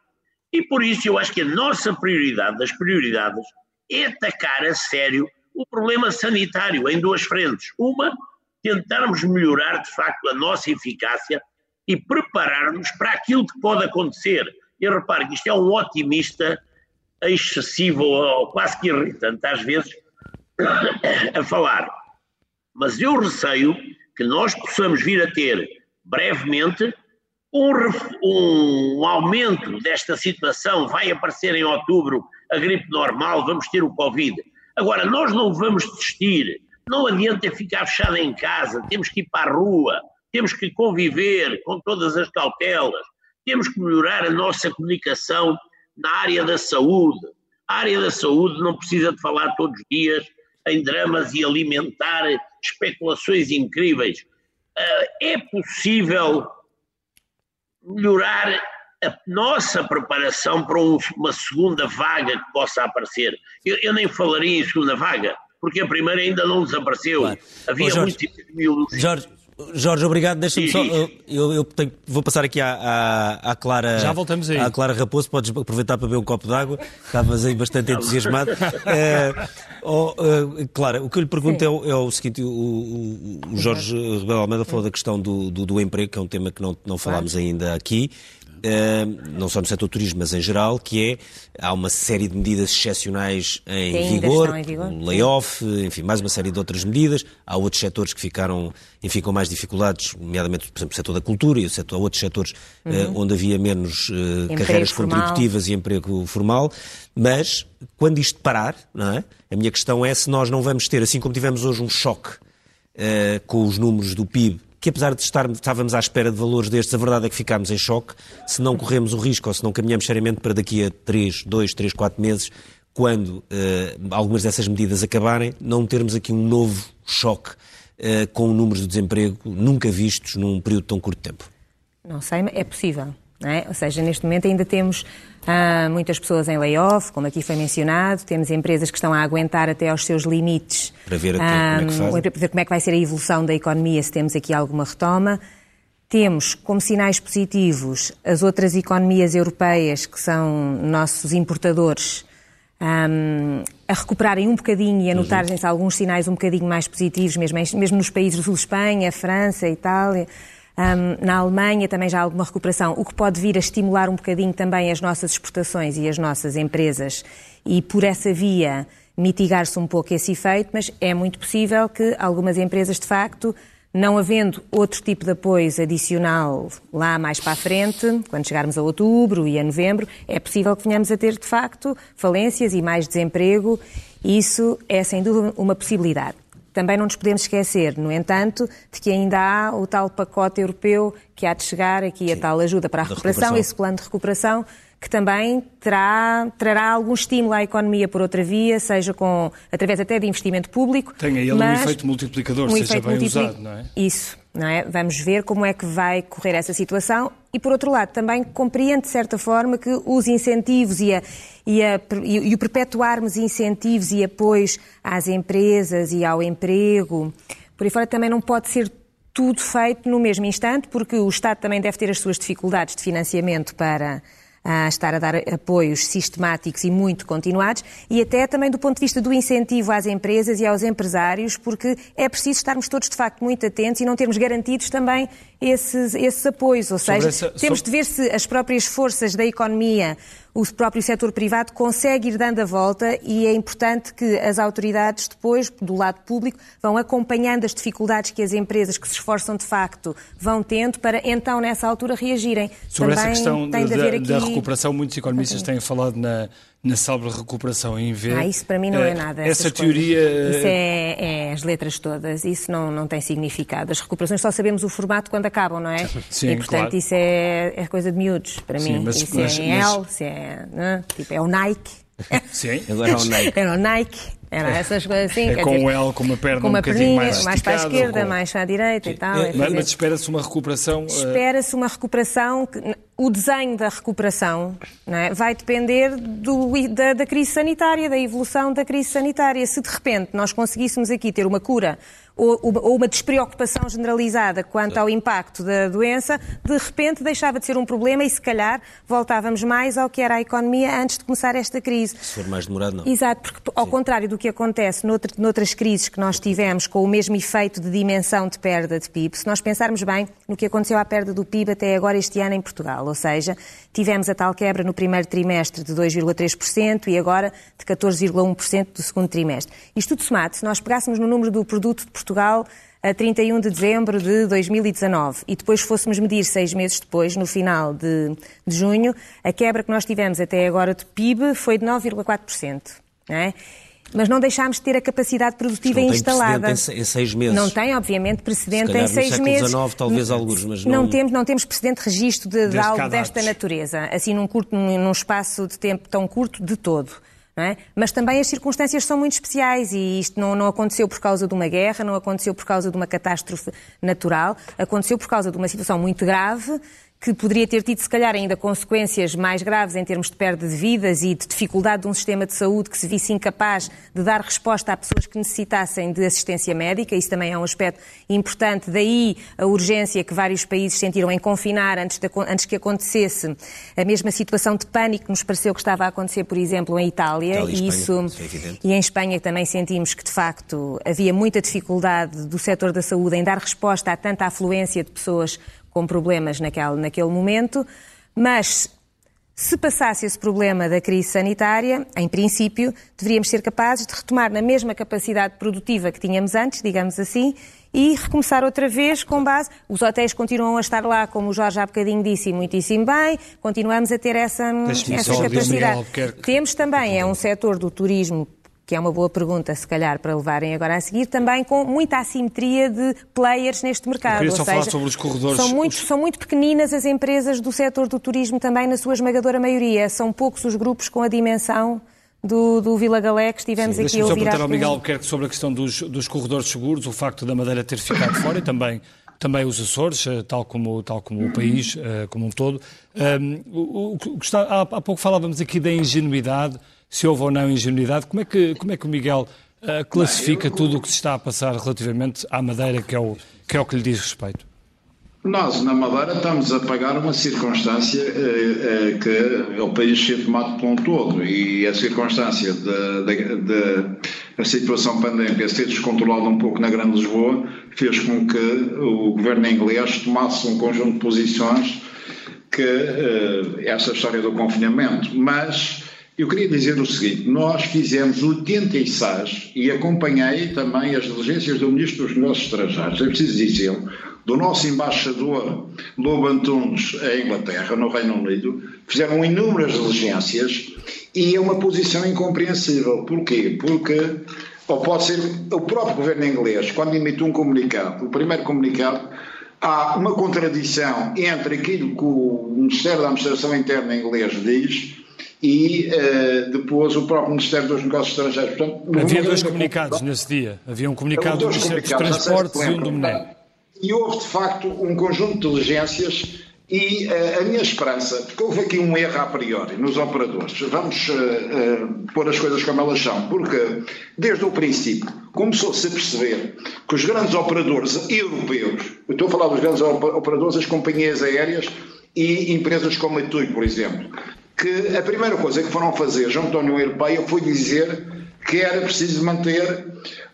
E por isso eu acho que a nossa prioridade das prioridades é atacar a sério o problema sanitário em duas frentes. Uma, tentarmos melhorar de facto a nossa eficácia e preparar-nos para aquilo que pode acontecer e repare que isto é um otimista excessivo ou quase que irritante às vezes *coughs* a falar. Mas eu receio que nós possamos vir a ter brevemente um, um, aumento desta situação. Vai aparecer em outubro a gripe normal, vamos ter o Covid. Agora, nós não vamos desistir. Não adianta ficar fechado em casa, temos que ir para a rua, temos que conviver com todas as cautelas, temos que melhorar a nossa comunicação na área da saúde. A área da saúde não precisa de falar todos os dias em dramas e alimentar especulações incríveis. Ah, é possível melhorar a nossa preparação para uma segunda vaga que possa aparecer. Eu, eu nem falaria em segunda vaga, porque a primeira ainda não desapareceu. Claro. Havia Jorge, muitos mil. Jorge, Jorge, obrigado. Deixa-me só. Eu, eu tenho, vou passar aqui à, à, à, Clara. Já voltamos aí. À Clara Raposo. Podes aproveitar para beber um copo d'água. Estavas aí bastante entusiasmado. é, *laughs* oh, uh, Clara, o que eu lhe pergunto é o, é o, seguinte: o, o, o Jorge Rebelo Almeida falou da questão do, do, do, emprego, que é um tema que não, não falámos ainda aqui. Não só no setor turismo, mas em geral, que é há uma série de medidas excepcionais em vigor, em vigor, um layoff, enfim, mais uma série de outras medidas. Há outros setores que ficaram, enfim, com mais dificuldades, nomeadamente, por exemplo, o setor da cultura e o setor, outros setores eh, uhum. uh, onde havia menos uh, carreiras formal. contributivas e emprego formal. Mas, quando isto parar, não é? a minha questão é se nós não vamos ter, assim como tivemos hoje um choque uh, com os números do PIB que apesar de estar, estávamos à espera de valores destes, a verdade é que ficámos em choque se não corremos o risco ou se não caminhamos seriamente para daqui a 3, 2, 3, 4 meses, quando uh, algumas dessas medidas acabarem, não termos aqui um novo choque uh, com números de desemprego nunca vistos num período tão curto de tempo. Não sei, é possível. É? Ou seja, neste momento ainda temos ah, muitas pessoas em layoff, como aqui foi mencionado, temos empresas que estão a aguentar até aos seus limites para ver, ah, como, é que para ver como é que vai ser a evolução da economia, se temos aqui alguma retoma. Temos como sinais positivos as outras economias europeias, que são nossos importadores, um, a recuperarem um bocadinho e a notarem-se alguns sinais um bocadinho mais positivos, mesmo, mesmo nos países do Sul, Espanha, França, Itália. Um, na Alemanha também já há alguma recuperação, o que pode vir a estimular um bocadinho também as nossas exportações e as nossas empresas e por essa via mitigar-se um pouco esse efeito, mas é muito possível que algumas empresas, de facto, não havendo outro tipo de apoio adicional lá mais para a frente, quando chegarmos a outubro e a novembro, é possível que venhamos a ter, de facto, falências e mais desemprego. Isso é, sem dúvida, uma possibilidade. Também não nos podemos esquecer, no entanto, de que ainda há o tal pacote europeu que há de chegar aqui, Sim. a tal ajuda para a recuperação, recuperação, esse plano de recuperação, que também terá, trará algum estímulo à economia por outra via, seja com, através até de investimento público. Tenha ele um efeito multiplicador, um seja efeito bem multipli... usado, não é? Isso, não é? Vamos ver como é que vai correr essa situação e, por outro lado, também compreende, de certa forma, que os incentivos e, a, e, a, e o perpetuarmos incentivos e apoios às empresas e ao emprego, por aí fora também não pode ser tudo feito no mesmo instante, porque o Estado também deve ter as suas dificuldades de financiamento para a estar a dar apoios sistemáticos e muito continuados, e até também do ponto de vista do incentivo às empresas e aos empresários, porque é preciso estarmos todos, de facto, muito atentos e não termos garantidos também esses, esses apoios. Ou seja, essa, temos sobre... de ver se as próprias forças da economia o próprio setor privado consegue ir dando a volta e é importante que as autoridades depois, do lado público, vão acompanhando as dificuldades que as empresas que se esforçam de facto vão tendo para então nessa altura reagirem. Sobre Também essa questão da, da, recuperação, muitos economistas têm falado na, na célebre recuperação em V. Ah, isso para mim não é eh, nada. Essa teoria. Coisas. Isso é, é, as letras todas, isso não, não tem significado. As recuperações só sabemos o formato quando acabam, não é? Sim, e portanto claro. isso é, é coisa de miúdos para Sim, mim. Mas, isso mas, é em mas... L, se é, é, tipo, é o Nike. *laughs* Sim, agora é o *laughs* Nike. Era o Nike. Era é. essas coisas assim. É com dizer, o L, com uma perna com uma um bocadinho mais mais para a esquerda, com... mais para a direita e tal. É, mas, mas espera-se uma recuperação... Eh, espera-se uma recuperação... Que, o desenho da recuperação é? vai depender do, da, da crise sanitária, da evolução da crise sanitária. Se de repente nós conseguíssemos aqui ter uma cura ou, ou uma despreocupação generalizada quanto ao impacto da doença, de repente deixava de ser um problema e se calhar voltávamos mais ao que era a economia antes de começar esta crise. Se for mais demorado, não. Exato, porque ao Sim. contrário do que acontece noutra, noutras crises que nós tivemos com o mesmo efeito de dimensão de perda de PIB, se nós pensarmos bem no que aconteceu à perda do PIB até agora este ano em Portugal, ou seja, tivemos a tal quebra no primeiro trimestre de 2,3% e agora de 14,1% do segundo trimestre. Isto tudo somado, se nós pegássemos no número do produto de Portugal a 31 de dezembro de 2019 e depois fôssemos medir seis meses depois, no final de, de junho, a quebra que nós tivemos até agora de PIB foi de 9,4%. É? Mas não deixámos de ter a capacidade produtiva não instalada. Tem em seis meses. Não tem, obviamente, precedente Se em seis no meses. XIX, talvez alguns, mas não... não... temos, não temos precedente de registro de, de algo desta natureza, assim num, curto, num, num espaço de tempo tão curto de todo. É? Mas também as circunstâncias são muito especiais e isto não, não, aconteceu por causa de uma guerra, não aconteceu por causa de uma catástrofe natural, aconteceu por causa de uma situação muito grave que poderia ter tido, se calhar, ainda consequências mais graves em termos de perda de vidas e de dificuldade de um sistema de saúde que se visse incapaz de dar resposta a pessoas que necessitassem de assistência médica. Isso também é um aspecto importante. Daí a urgência que vários países sentiram em confinar antes, de, antes que acontecesse a mesma situação de pânico que nos pareceu que estava a acontecer, por exemplo, em Itália. Itália e, isso, é e em Espanha também sentimos que, de facto, havia muita dificuldade do setor da saúde em dar resposta a tanta afluência de pessoas com problemas naquele, naquele momento, mas se passasse esse problema da crise sanitária, em princípio, deveríamos ser capazes de retomar na mesma capacidade produtiva que tínhamos antes, digamos assim, e recomeçar outra vez com base. Os hotéis continuam a estar lá, como o Jorge há bocadinho disse, muitíssimo bem, continuamos a ter essa, essa capacidade. Temos também, é um setor do turismo que é uma boa pergunta, se calhar, para levarem agora a seguir, também com muita assimetria de players neste mercado. Eu queria só Ou seja, falar sobre os corredores. São muito, os... são muito pequeninas as empresas do setor do turismo também, na sua esmagadora maioria. São poucos os grupos com a dimensão do, do Vila Galé que estivemos Sim, aqui a ouvir. Deixa-me só perguntar ao Miguel Albuquerque sobre a questão dos, dos corredores seguros, o facto da Madeira ter ficado fora e também também os Açores, eh, tal como, tal como o país uh, como um todo. Um, o, o, o, há pouco falávamos aqui da ingenuidade se houve ou não ingenuidade. Como é que, como é que o Miguel uh, classifica eu... tudo o que se está a passar relativamente à Madeira, que é, o, que é o que lhe diz respeito? Nós, na Madeira, estamos a pagar uma circunstância eh, eh, que é o país ser tomado por um todo e a circunstância da situação pandémica ser descontrolada um pouco na Grande Lisboa fez com que o governo inglês tomasse um conjunto de posições que eh, essa história do confinamento, mas eu queria dizer o seguinte: nós fizemos 86 e acompanhei também as diligências do Ministro dos Negócios Estrangeiros, é preciso dizer, do nosso embaixador Lobo Antunes em Inglaterra, no Reino Unido, fizeram inúmeras diligências e é uma posição incompreensível. Porquê? Porque, ou pode ser o próprio governo inglês, quando emite um comunicado, o primeiro comunicado, há uma contradição entre aquilo que o Ministério da Administração Interna inglês diz e uh, depois o próprio Ministério dos Negócios Estrangeiros. Portanto, Havia dois comunicados nesse dia. Havia um comunicado do Ministério dos Transportes e um do MNE. E houve, de facto, um conjunto de diligências e uh, a minha esperança, porque houve aqui um erro a priori nos operadores, vamos uh, pôr as coisas como elas são, porque desde o princípio começou-se a perceber que os grandes operadores europeus, eu estou a falar dos grandes operadores, as companhias aéreas e empresas como a TUI, por exemplo, que a primeira coisa que foram fazer junto à União Europeia foi dizer que era preciso manter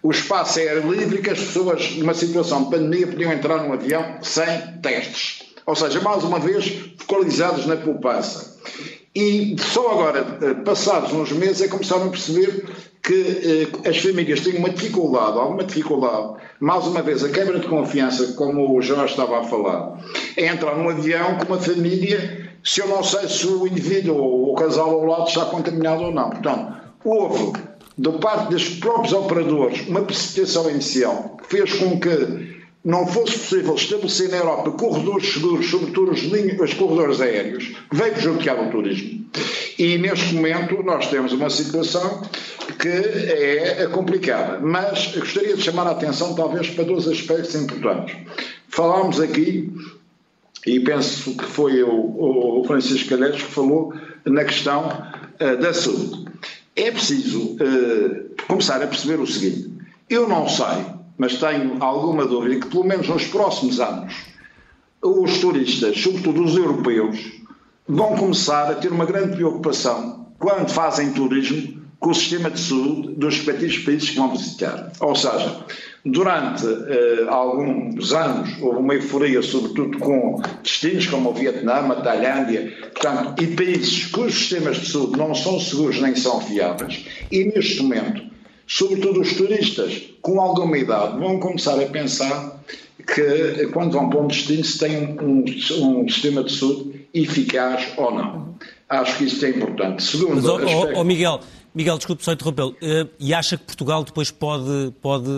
o espaço aéreo livre e que as pessoas, numa situação de pandemia, podiam entrar num avião sem testes. Ou seja, mais uma vez, focalizados na poupança. E só agora, eh, passados uns meses, é que começaram a perceber que eh, as famílias têm uma dificuldade, alguma dificuldade, mais uma vez, a quebra de confiança, como o Jorge estava a falar, é entrar num avião com uma família se eu não sei se o indivíduo ou o casal ao lado está contaminado ou não. Portanto, houve, da parte dos próprios operadores, uma precipitação inicial que fez com que não fosse possível estabelecer na Europa corredores seguros, sobretudo os, os corredores aéreos, veio prejudicar o turismo. E neste momento nós temos uma situação que é complicada. Mas gostaria de chamar a atenção, talvez, para dois aspectos importantes. Falámos aqui e penso que foi o, o Francisco Calheiros que falou na questão uh, da saúde. É preciso uh, começar a perceber o seguinte: eu não sei, mas tenho alguma dúvida que, pelo menos nos próximos anos, os turistas, sobretudo os europeus, vão começar a ter uma grande preocupação quando fazem turismo com o sistema de saúde dos respectivos países que vão visitar. Ou seja, Durante eh, alguns anos houve uma euforia, sobretudo com destinos como o Vietnã, a Tailândia, portanto, e países cujos sistemas de saúde não são seguros nem são fiáveis. E neste momento, sobretudo os turistas com alguma idade vão começar a pensar que quando vão para um destino se tem um, um, um sistema de saúde eficaz ou não. Acho que isso é importante. Segundo, Mas, oh, oh, Miguel, Miguel, desculpe só interrompê-lo. Uh, e acha que Portugal depois pode, pode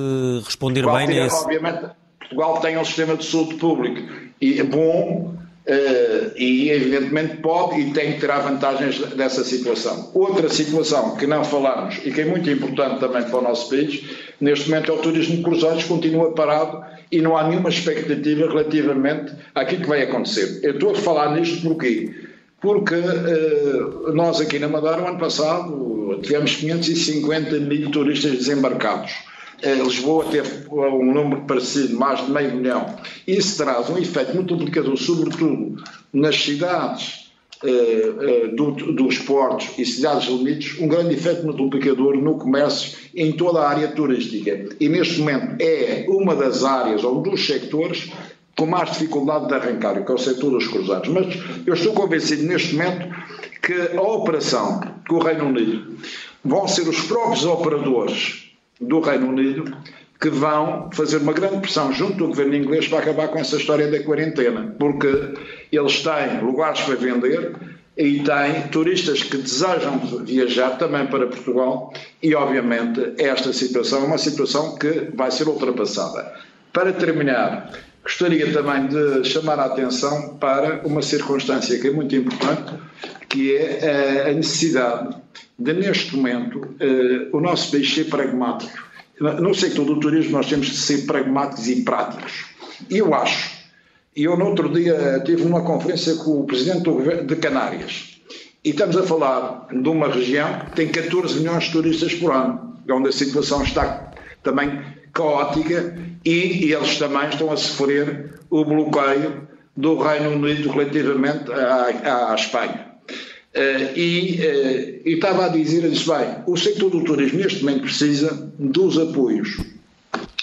responder Portugal bem nesse... Obviamente, Portugal tem um sistema de saúde público e é bom uh, e evidentemente pode e tem que tirar vantagens dessa situação. Outra situação que não falamos e que é muito importante também para o nosso país, neste momento é o turismo de cruzeiros, continua parado e não há nenhuma expectativa relativamente àquilo que vai acontecer. Eu estou a falar nisto porquê? Porque uh, nós aqui na Madeira, o ano passado, tivemos 550 mil turistas desembarcados. Uh, Lisboa teve um número parecido, mais de meio milhão. Isso traz um efeito multiplicador, sobretudo nas cidades do, dos portos e cidades limites, um grande efeito multiplicador no comércio em toda a área turística. E neste momento é uma das áreas ou dos sectores com mais dificuldade de arrancar, que é o setor dos cruzados. Mas eu estou convencido neste momento que a operação com o Reino Unido vão ser os próprios operadores do Reino Unido que vão fazer uma grande pressão junto do governo inglês para acabar com essa história da quarentena, porque eles têm lugares para vender e têm turistas que desejam viajar também para Portugal e, obviamente, esta situação é uma situação que vai ser ultrapassada. Para terminar, gostaria também de chamar a atenção para uma circunstância que é muito importante, que é a necessidade de, neste momento, eh, o nosso país ser pragmático no sector do turismo nós temos de ser pragmáticos e práticos. E eu acho, e eu no outro dia tive uma conferência com o presidente de Canárias, e estamos a falar de uma região que tem 14 milhões de turistas por ano, onde a situação está também caótica e, eles também estão a sofrer o bloqueio do Reino Unido relativamente à, à Espanha. Uh, e, uh, e, estava a dizer, eu disse, bem, o setor do turismo neste momento precisa dos apoios,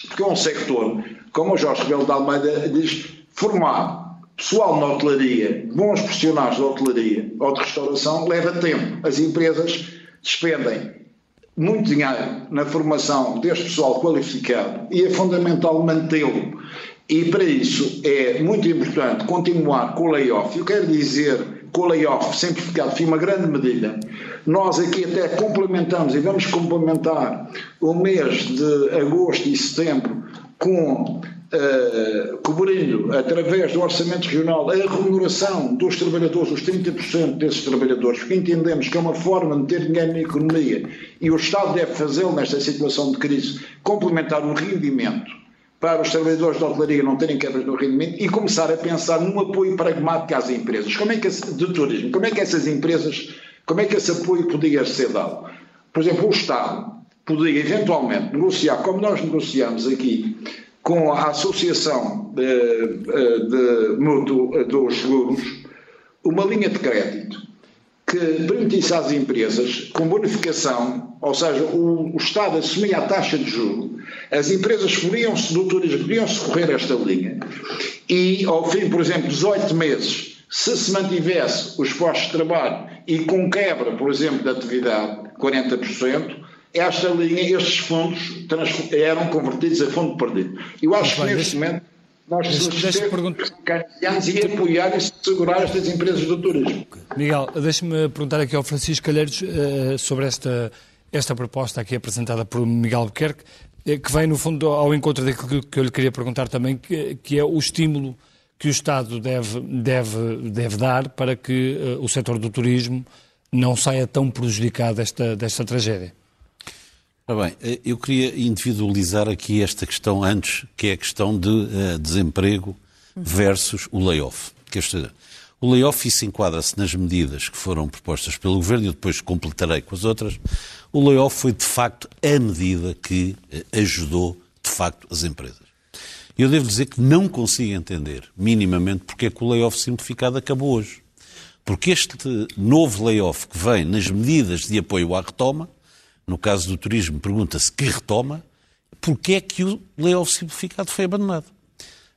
porque é um sector, como o Jorge Rebelo de Almeida diz, formar pessoal na hotelaria, bons profissionais da hotelaria ou de restauração, leva tempo. As empresas despendem muito dinheiro na formação deste pessoal qualificado e é fundamental mantê-lo. E para isso é muito importante continuar com o layoff. Eu quero dizer com o layoff simplificado foi uma grande medida. Nós aqui até complementamos e vamos complementar o mês de agosto e setembro com uh, cobrindo através do Orçamento Regional a remuneração dos trabalhadores, os 30% desses trabalhadores, porque entendemos que é uma forma de ter dinheiro na economia e o Estado deve fazê-lo nesta situação de crise, complementar o rendimento para os trabalhadores da hotelaria não terem quebras no rendimento e começar a pensar num apoio pragmático às empresas. Como é que, de turismo, como é que essas empresas, como é que esse apoio podia ser dado? Por exemplo, o Estado podia eventualmente negociar, como nós negociamos aqui, com a Associação de, Mútuo dos Seguros, uma linha de crédito que permitisse às empresas, com bonificação, ou seja, o, o Estado assumia a taxa de juros as empresas podiam-se, do turismo, podiam-se correr esta linha e, ao fim, por exemplo, 18 meses, se se mantivesse os postos de trabalho e com quebra, por exemplo, da atividade, 40%, esta linha, estes fundos eram convertidos a fundo perdido. Eu acho que neste momento nós precisamos ser keynesianos e apoiar e segurar estas empresas do turismo. Miguel, deixe-me perguntar aqui ao Francisco Calheiros uh, sobre esta, esta proposta aqui apresentada por Miguel Albuquerque. Eh, que vem, no fundo, ao encontro daquilo que eu lhe queria perguntar também, que, que é o estímulo que o Estado deve, deve, deve dar para que uh, o setor do turismo não saia tão prejudicado desta, desta tragédia. Ora bem, eh, eu queria individualizar aqui esta questão antes, que é a questão de uh, desemprego versus o layoff. Este, o layoff, isso enquadra-se nas medidas que foram propostas pelo Governo e depois completarei com as outras, o layoff foi de facto a medida que eh, ajudou de facto as empresas. Eu devo dizer que não consigo entender minimamente porque é que o layoff simplificado acabou hoje. Porque este novo layoff que vem nas medidas de apoio à retoma, no caso do turismo, pergunta-se que retoma, porque é que o layoff simplificado foi abandonado?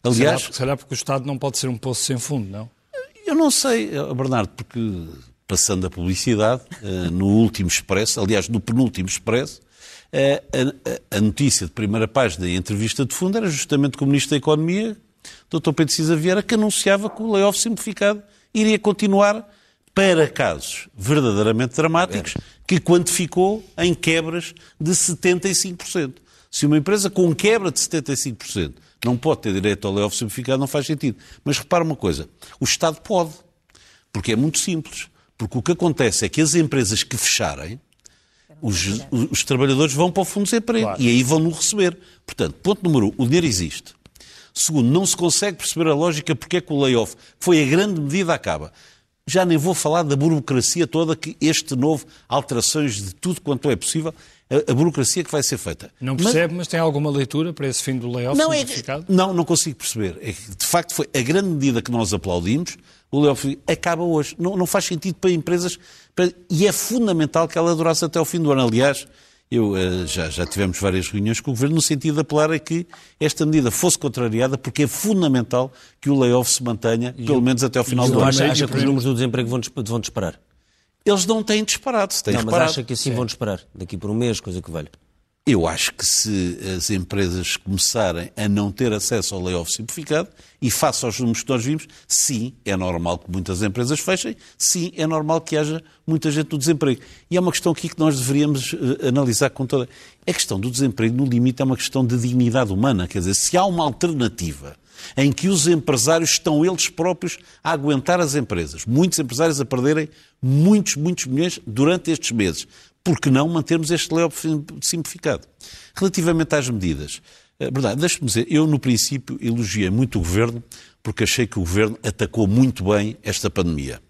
Aliás, será, será porque o Estado não pode ser um poço sem fundo, não? Eu não sei, eh, Bernardo, porque passando a publicidade, uh, no último expresso, aliás, no penúltimo expresso, uh, a, a, notícia de primeira página e a entrevista de fundo era justamente com o Ministro da Economia, Dr. Pedro Cisa Vieira, que anunciava que o layoff simplificado iria continuar para casos verdadeiramente dramáticos, que quantificou em quebras de 75%. Se uma empresa com quebra de 75% não pode ter direito ao layoff simplificado, não faz sentido. Mas repara uma coisa, o Estado pode, porque é muito simples. Porque o que acontece é que as empresas que fecharem, os, os trabalhadores vão para o Fundo de Desemprego claro. e aí vão no receber. Portanto, ponto número um, o dinheiro existe. Segundo, não se consegue perceber a lógica porque é que o layoff, que foi a grande medida, acaba. Já nem vou falar da burocracia toda que este novo, alterações de tudo quanto é possível, a, a burocracia que vai ser feita. Não percebe, mas, mas, tem alguma leitura para esse fim do layoff não, é, não, não consigo perceber. É que, de facto, foi a grande medida que nós aplaudimos, o layoff acaba hoje. Não, não faz sentido para empresas, para, e é fundamental que ela durasse até o fim do ano. Aliás, eu, uh, já, já tivemos várias reuniões com o Governo no sentido de apelar a que esta medida fosse contrariada, porque é fundamental que o layoff se mantenha, e pelo menos até ao final do ano. Acha, acha que os números do desemprego vão, vão disparar? Eles não têm disparado, se têm não, disparado. mas acha que assim Sim. vão disparar, daqui por um mês, coisa que vale? Eu acho que se as empresas começarem a não ter acesso ao layoff simplificado, e face aos números que nós vimos, sim, é normal que muitas empresas fechem, sim, é normal que haja muita gente no desemprego. E é uma questão aqui que nós deveríamos uh, analisar com toda. A questão do desemprego, no limite, é uma questão de dignidade humana. Quer dizer, se há uma alternativa em que os empresários estão eles próprios a aguentar as empresas, muitos empresários a perderem muitos, muitos milhões durante estes meses, por que não mantermos este layoff simplificado? Relativamente às medidas, é verdade, deixe-me dizer, eu no princípio elogiei muito o Governo porque achei que o Governo atacou muito bem esta pandemia.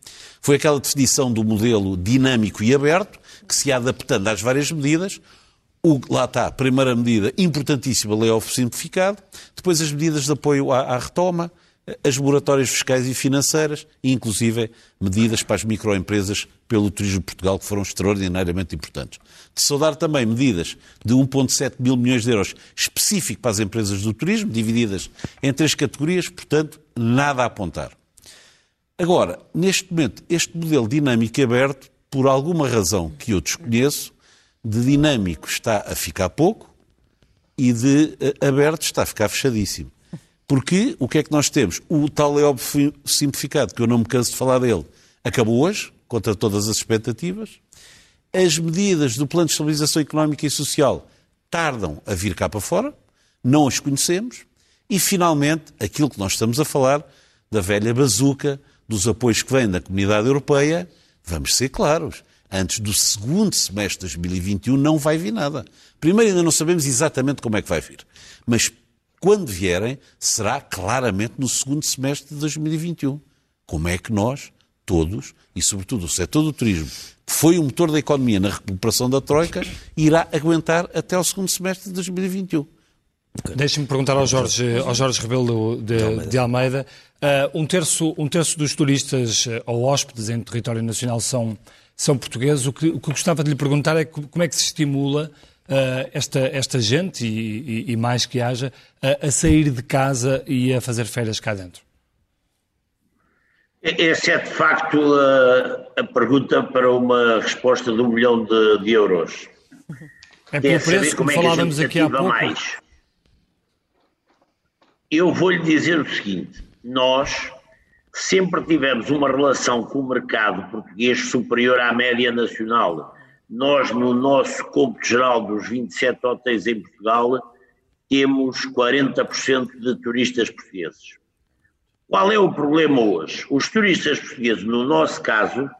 Foi aquela definição do modelo dinâmico e aberto, que se ia adaptando às várias medidas. O, lá está, primeira medida importantíssima, layoff simplificado. Depois as medidas de apoio à, à retoma, as moratórias fiscais e financeiras e, inclusive, medidas para as microempresas pelo Turismo de Portugal, que foram extraordinariamente importantes. De saudar também medidas de 1,7 mil milhões de euros específico para as empresas do turismo, divididas em três categorias, portanto, nada a apontar. Agora, neste momento, este modelo dinâmico aberto, por alguma razão que eu desconheço, de dinâmico está a ficar pouco e de eh, aberto está a ficar fechadíssimo. Porque o que é que nós temos? O tal é óbvio simplificado, que eu não me canso de falar dele, acabou hoje, contra todas as expectativas. As medidas do Plano de Estabilização Económica e Social tardam a vir cá para fora, não as conhecemos. E, finalmente, aquilo que nós estamos a falar, da velha bazuca, dos apoios que vêm da Comunidade Europeia, vamos ser claros. Antes do segundo semestre de 2021 não vai vir nada. Primeiro, ainda não sabemos exatamente como é que vai vir. Mas quando vierem, será claramente no segundo semestre de 2021. Como é que nós, todos, e sobretudo o setor do turismo, que foi o motor da economia na recuperação da Troika, irá aguentar até o segundo semestre de 2021? Deixe-me perguntar ao Jorge, ao Jorge Rebelo de, de Almeida. De Almeida. Uh, um, terço, um terço dos turistas uh, ou hóspedes em território nacional são, são portugueses. O que, o que gostava de lhe perguntar é como é que se estimula uh, esta, esta gente, e, e, e mais que haja, uh, a sair de casa e a fazer férias cá dentro? Essa é de facto a, a, pergunta para uma resposta de um milhão de, de euros. É pelo preço, como, como é falávamos aqui há pouco. Mais. Eu vou-lhe dizer o seguinte: nós sempre tivemos uma relação com o mercado português superior à média nacional. Nós, no nosso cômputo geral dos 27 hotéis em Portugal, temos 40% de turistas portugueses. Qual é o problema hoje? Os turistas portugueses, no nosso caso,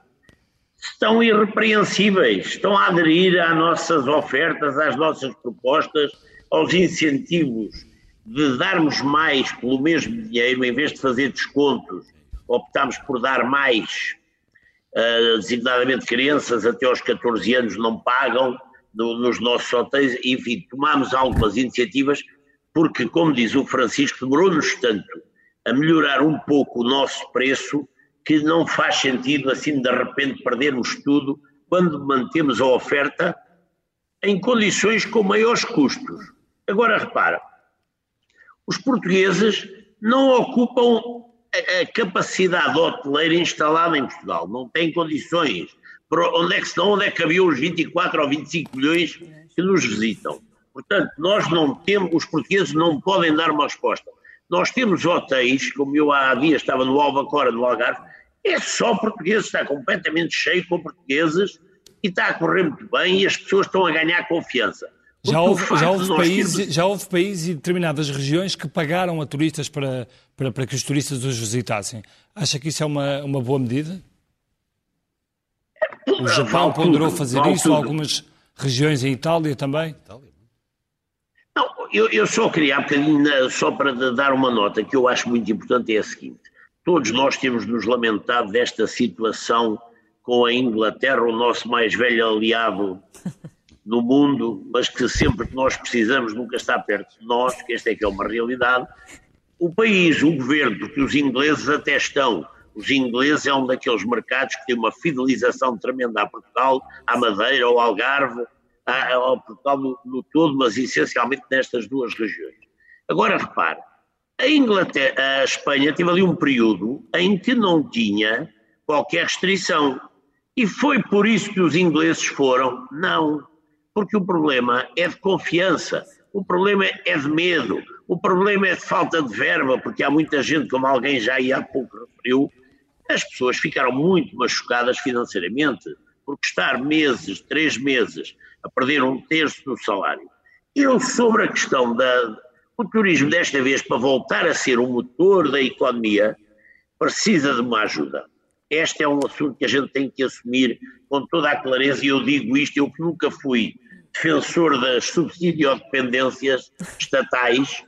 estão irrepreensíveis, estão a aderir às nossas ofertas, às nossas propostas, aos incentivos de darmos mais pelo mesmo dinheiro, em vez de fazer descontos, optamos por dar mais uh, designadamente crianças até aos 14 anos não pagam no, nos nossos hotéis, enfim, tomámos algumas iniciativas porque, como diz o Francisco, demorou-nos tanto a melhorar um pouco o nosso preço que não faz sentido assim de repente perdermos tudo quando mantemos a oferta em condições com maiores custos. Agora repara, os portugueses não ocupam a, capacidade hoteleira instalada em Portugal, não tem condições. onde é que estão? Onde é que havia os 24 ou 25 milhões que nos visitam? Portanto, nós não temos, os portugueses não podem dar uma resposta. Nós temos hotéis, como eu há dias estava no Albacora, no Algarve, É só portugueses, está completamente cheio com portugueses e está a correr muito bem e as pessoas estão a ganhar confiança. Já houve, já, houve países, temos... já houve países e determinadas regiões que pagaram a turistas para, para, para que os turistas os visitassem. Acha que isso é uma, uma boa medida? O Japão ponderou fazer isso, tudo. algumas regiões em Itália também? Não, eu, eu só queria, bocadinho, só para dar uma nota que eu acho muito importante, é a seguinte: todos nós temos nos lamentado desta situação com a Inglaterra, o nosso mais velho aliado *laughs* no mundo, mas que sempre que nós precisamos nunca está perto de nós, que esta é que é uma realidade. O país, o governo, porque os ingleses até estão os ingleses é um daqueles mercados que tem uma fidelização tremenda a Portugal, à Madeira, ao Algarve, ao Portugal no, no todo, mas essencialmente nestas duas regiões. Agora repare, a Inglaterra, a Espanha teve ali um período em que não tinha qualquer restrição. E foi por isso que os ingleses foram? Não. Porque o problema é de confiança, o problema é de medo, o problema é de falta de verba, porque há muita gente, como alguém já há pouco referiu, as pessoas ficaram muito machucadas financeiramente, porque estar meses, três meses, a perder um terço do salário. Eu, sobre a questão da. Turismo, desta vez, para voltar a ser o motor da economia, precisa de uma ajuda. Este é um assunto que a gente tem que assumir com toda a clareza, e eu digo isto, eu que nunca fui defensor das subsidiodependências estatais,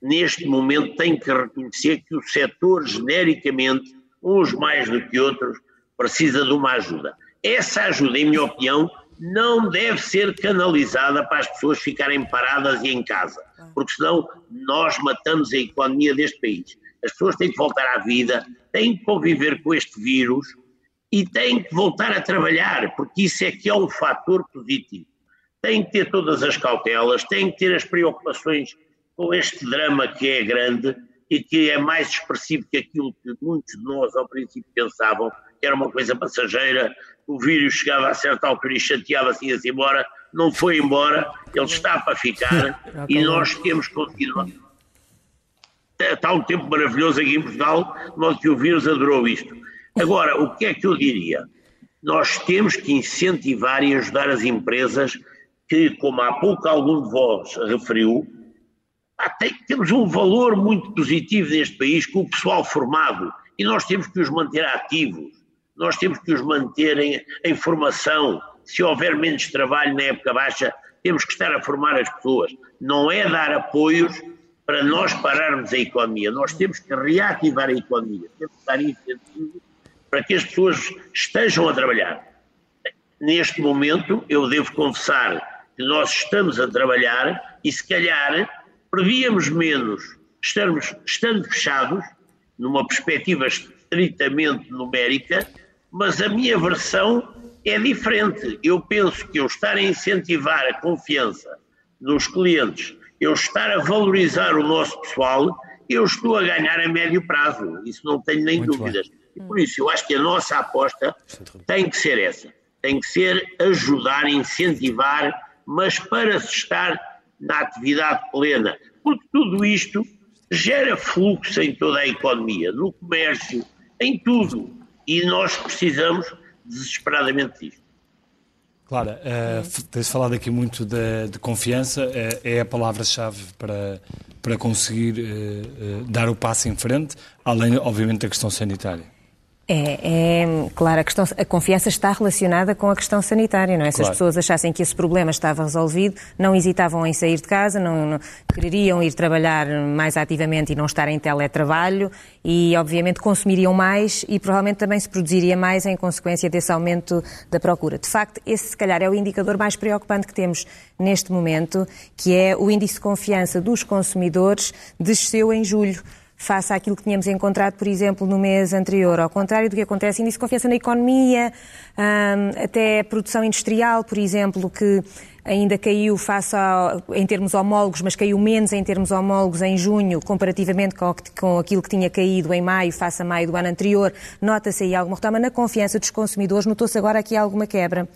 neste momento tenho que reconhecer que o setor, genericamente, uns mais do que outros, precisa de uma ajuda. Essa ajuda, em minha opinião, não deve ser canalizada para as pessoas ficarem paradas e em casa, porque senão nós matamos a economia deste país. As pessoas têm que voltar à vida, têm que conviver com este vírus e têm que voltar a trabalhar, porque isso é que é um fator positivo. Têm que ter todas as cautelas, têm que ter as preocupações com este drama que é grande e que é mais expressivo que aquilo que muitos de nós ao princípio pensavam, que era uma coisa passageira, o vírus chegava a certa altura e chateava-se e ia-se embora, não foi embora, ele está para ficar. *laughs* E nós temos que continuar. Está um tempo maravilhoso aqui em Portugal, de modo que o vírus adorou isto. Agora, o que é que eu diria? Nós temos que incentivar e ajudar as empresas que, como há pouco algum de vós referiu, tem, temos um valor muito positivo neste país com o pessoal formado. E nós temos que os manter ativos, nós temos que os manter em, em formação. Se houver menos trabalho na época baixa, temos que estar a formar as pessoas. Não é dar apoios para nós pararmos a economia, nós temos que reativar a economia, temos que dar incentivo para que as pessoas estejam a trabalhar. Neste momento, eu devo confessar que nós estamos a trabalhar e, se calhar, prevíamos menos estarmos, estando fechados, numa perspectiva estritamente numérica, mas a minha versão é diferente. Eu penso que eu estar a incentivar a confiança nos clientes, eu estar a valorizar o nosso pessoal, eu estou a ganhar a médio prazo. Isso não tenho nem Muito dúvidas. Bem. E por isso eu acho que a nossa aposta tem que ser essa. Tem que ser ajudar, incentivar, mas para se estar na atividade plena, porque tudo isto gera fluxo em toda a economia, no comércio, em tudo. E nós precisamos desesperadamente disto. Clara, uh, tens falado aqui muito de, de confiança, uh, é a palavra-chave para, para conseguir uh, dar o passo em frente, além, obviamente, da questão sanitária. É, é, claro, a, questão, a confiança está relacionada com a questão sanitária, não é? Se claro. as pessoas achassem que esse problema estava resolvido, não hesitavam em sair de casa, não, não, quereriam ir trabalhar mais ativamente e não estar em teletrabalho e, obviamente, consumiriam mais e provavelmente também se produziria mais em consequência desse aumento da procura. De facto, esse se calhar é o indicador mais preocupante que temos neste momento, que é o índice de confiança dos consumidores desceu em julho face àquilo que tínhamos encontrado, por exemplo, no mês anterior. Ao contrário do que acontece, índice de confiança na economia, até a produção industrial, por exemplo, que ainda caiu face a, em termos homólogos, mas caiu menos em termos homólogos em junho, comparativamente com, com aquilo que tinha caído em maio, face a maio do ano anterior. Nota-se aí alguma retoma na confiança dos consumidores, notou-se agora aqui alguma quebra.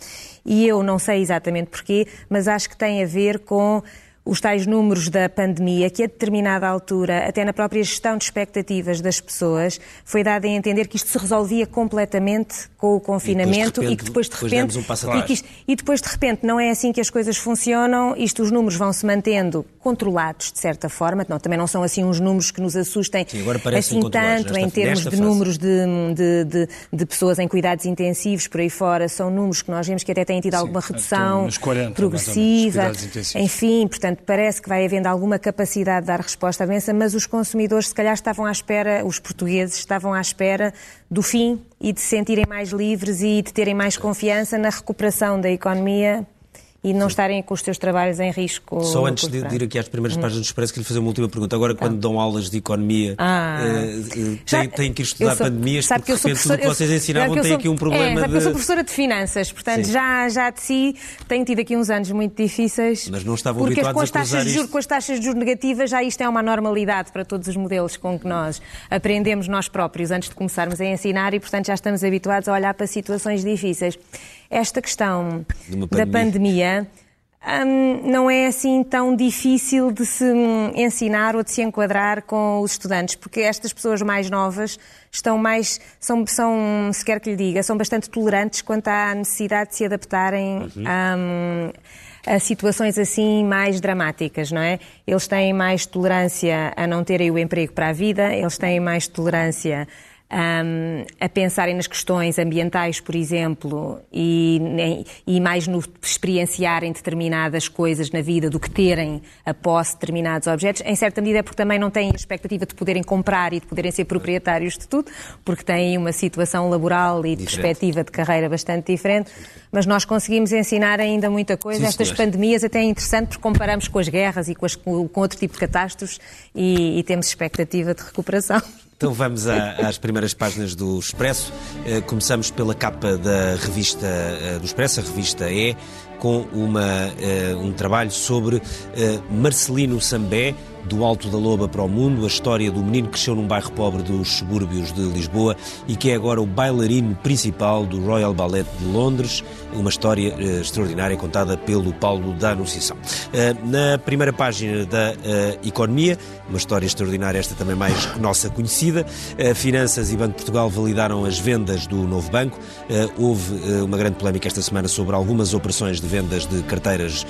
E eu não sei exatamente porquê, mas acho que tem a ver com os tais números da pandemia, que a determinada altura, até na própria gestão de expectativas das pessoas, foi dado a entender que isto se resolvia completamente com o confinamento e, e que depois de repente. Um e, que isto, e depois de repente não é assim que as coisas funcionam, isto os números vão se mantendo controlados de certa forma, não, também não são assim uns números que nos assustem Sim, assim tanto em termos de fase. números de, de, de, de, pessoas em cuidados intensivos por aí fora, são números que nós vemos que até têm tido Sim, alguma redução 40, progressiva, enfim, portanto Portanto, parece que vai havendo alguma capacidade de dar resposta à doença, mas os consumidores, se calhar, estavam à espera, os portugueses estavam à espera do fim e de se sentirem mais livres e de terem mais confiança na recuperação da economia e não Sim. estarem com os seus trabalhos em risco. Só antes de, ir aqui às primeiras hum. páginas do Expresso, queria fazer uma última pergunta. Agora, quando dão aulas de economia, ah. uh, têm, têm, que estudar sou, pandemias, porque de repente tudo o que vocês ensinavam tem aqui um problema é, de... eu sou professora de finanças, portanto, já, já de si tenho tido aqui uns anos muito difíceis. Mas não estavam porque habituados com as taxas de juros, Com as taxas de juros negativas, já isto é uma normalidade para todos os modelos com que nós aprendemos nós próprios antes de começarmos a ensinar e, portanto, já estamos habituados a olhar para situações difíceis. Esta questão pandemia. da pandemia um, não é assim tão difícil de se ensinar ou de se enquadrar com os estudantes, porque estas pessoas mais novas estão mais, são, são se quer que lhe diga, são bastante tolerantes quanto à necessidade de se adaptarem uhum. um, a situações assim mais dramáticas, não é? Eles têm mais tolerância a não terem o emprego para a vida, eles têm mais tolerância um, a pensarem nas questões ambientais, por exemplo, e, e, mais no experienciarem determinadas coisas na vida do que terem a posse de determinados objetos, em certa medida é porque também não têm a expectativa de poderem comprar e de poderem ser proprietários de tudo, porque têm uma situação laboral e de diferente. perspectiva de carreira bastante diferente, mas nós conseguimos ensinar ainda muita coisa. Sim, Estas pandemias até é interessante porque comparamos com as guerras e com, as, com outro tipo de catástrofes e, e temos expectativa de recuperação. Então vamos às primeiras páginas do Expresso. Eh, começamos pela capa da revista eh, do Expresso, a revista E, com uma, eh, um trabalho sobre Marcelino Sambé, do Alto da Loba para o Mundo, a história do menino que cresceu num bairro pobre dos subúrbios de Lisboa e que é agora o bailarino principal do Royal Ballet de Londres, uma história uh, extraordinária contada pelo Paulo da Anunciação. Uh, na primeira página da uh, Economia, uma história extraordinária, esta também mais nossa conhecida, Finanças e Banco de Portugal validaram as vendas do novo banco. houve uma grande polémica esta semana sobre algumas operações de vendas de carteiras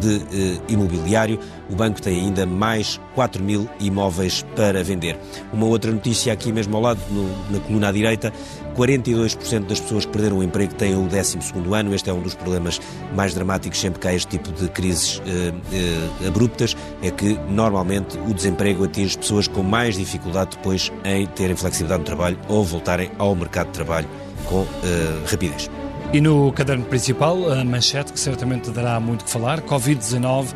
de imobiliário. O banco tem ainda mais 4 mil imóveis para vender. Uma outra notícia aqui mesmo ao lado, no, na coluna à direita, 42% das pessoas que perderam o emprego têm o 12 ano. Este é um dos problemas mais dramáticos sempre que há este tipo de crises eh, eh, abruptas, é que normalmente o desemprego atinge pessoas com mais dificuldade depois em terem flexibilidade no trabalho ou voltarem ao mercado de trabalho com eh, rapidez. E no caderno principal, a manchete que certamente dará muito que falar, Covid-19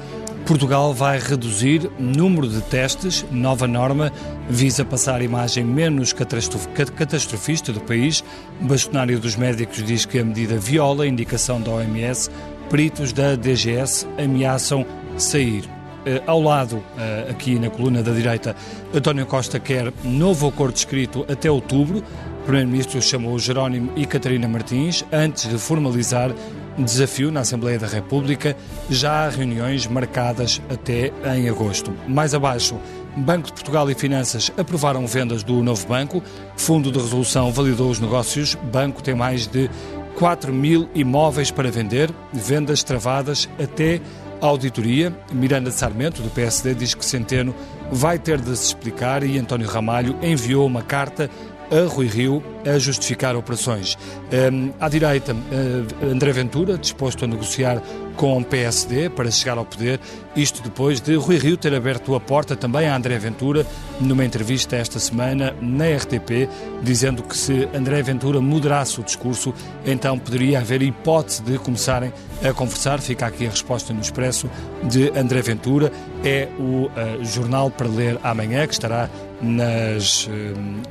Portugal vai reduzir número de testes. Nova norma visa passar a imagem menos catastrofista do país. Bastonário dos médicos diz que a medida viola a indicação da OMS. Peritos da DGS ameaçam sair. Uh, ao lado, uh, aqui na coluna da direita, António Costa quer novo acordo escrito até outubro. Primeiro-Ministro chamou Jerónimo e Catarina Martins antes de formalizar desafio na Assembleia da República. Já há reuniões marcadas até em agosto. Mais abaixo, Banco de Portugal e Finanças aprovaram vendas do novo banco. Fundo de Resolução validou os negócios. Banco tem mais de 4 mil imóveis para vender, vendas travadas até auditoria. Miranda Sarmento, do PSD, diz que Centeno vai ter de se explicar e António Ramalho enviou uma carta a Rui Rio a justificar operações. Um, à direita, uh, André Ventura, disposto a negociar com o PSD para chegar ao poder, isto depois de Rui Rio ter aberto a porta também a André Ventura numa entrevista esta semana na RTP, dizendo que se André Ventura moderasse o discurso, então poderia haver hipótese de começarem a conversar. Fica aqui a resposta no Expresso de André Ventura. É o uh, jornal para ler amanhã, que estará nas, uh,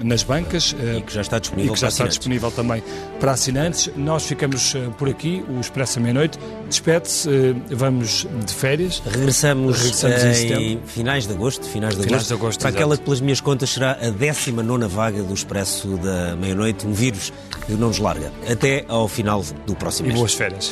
nas bancas. E que já está disponível, e já está disponível também para assinantes. Nós ficamos por aqui, o Expresso à meia-noite. Despede-se, vamos de férias. Regressamos, Regressamos em, em finais de agosto, finais de finais agosto, de agosto para aquela que, pelas minhas contas, será a 19 vaga do Expresso da meia-noite, um vírus que não nos larga. Até ao final do próximo e mês. boas férias.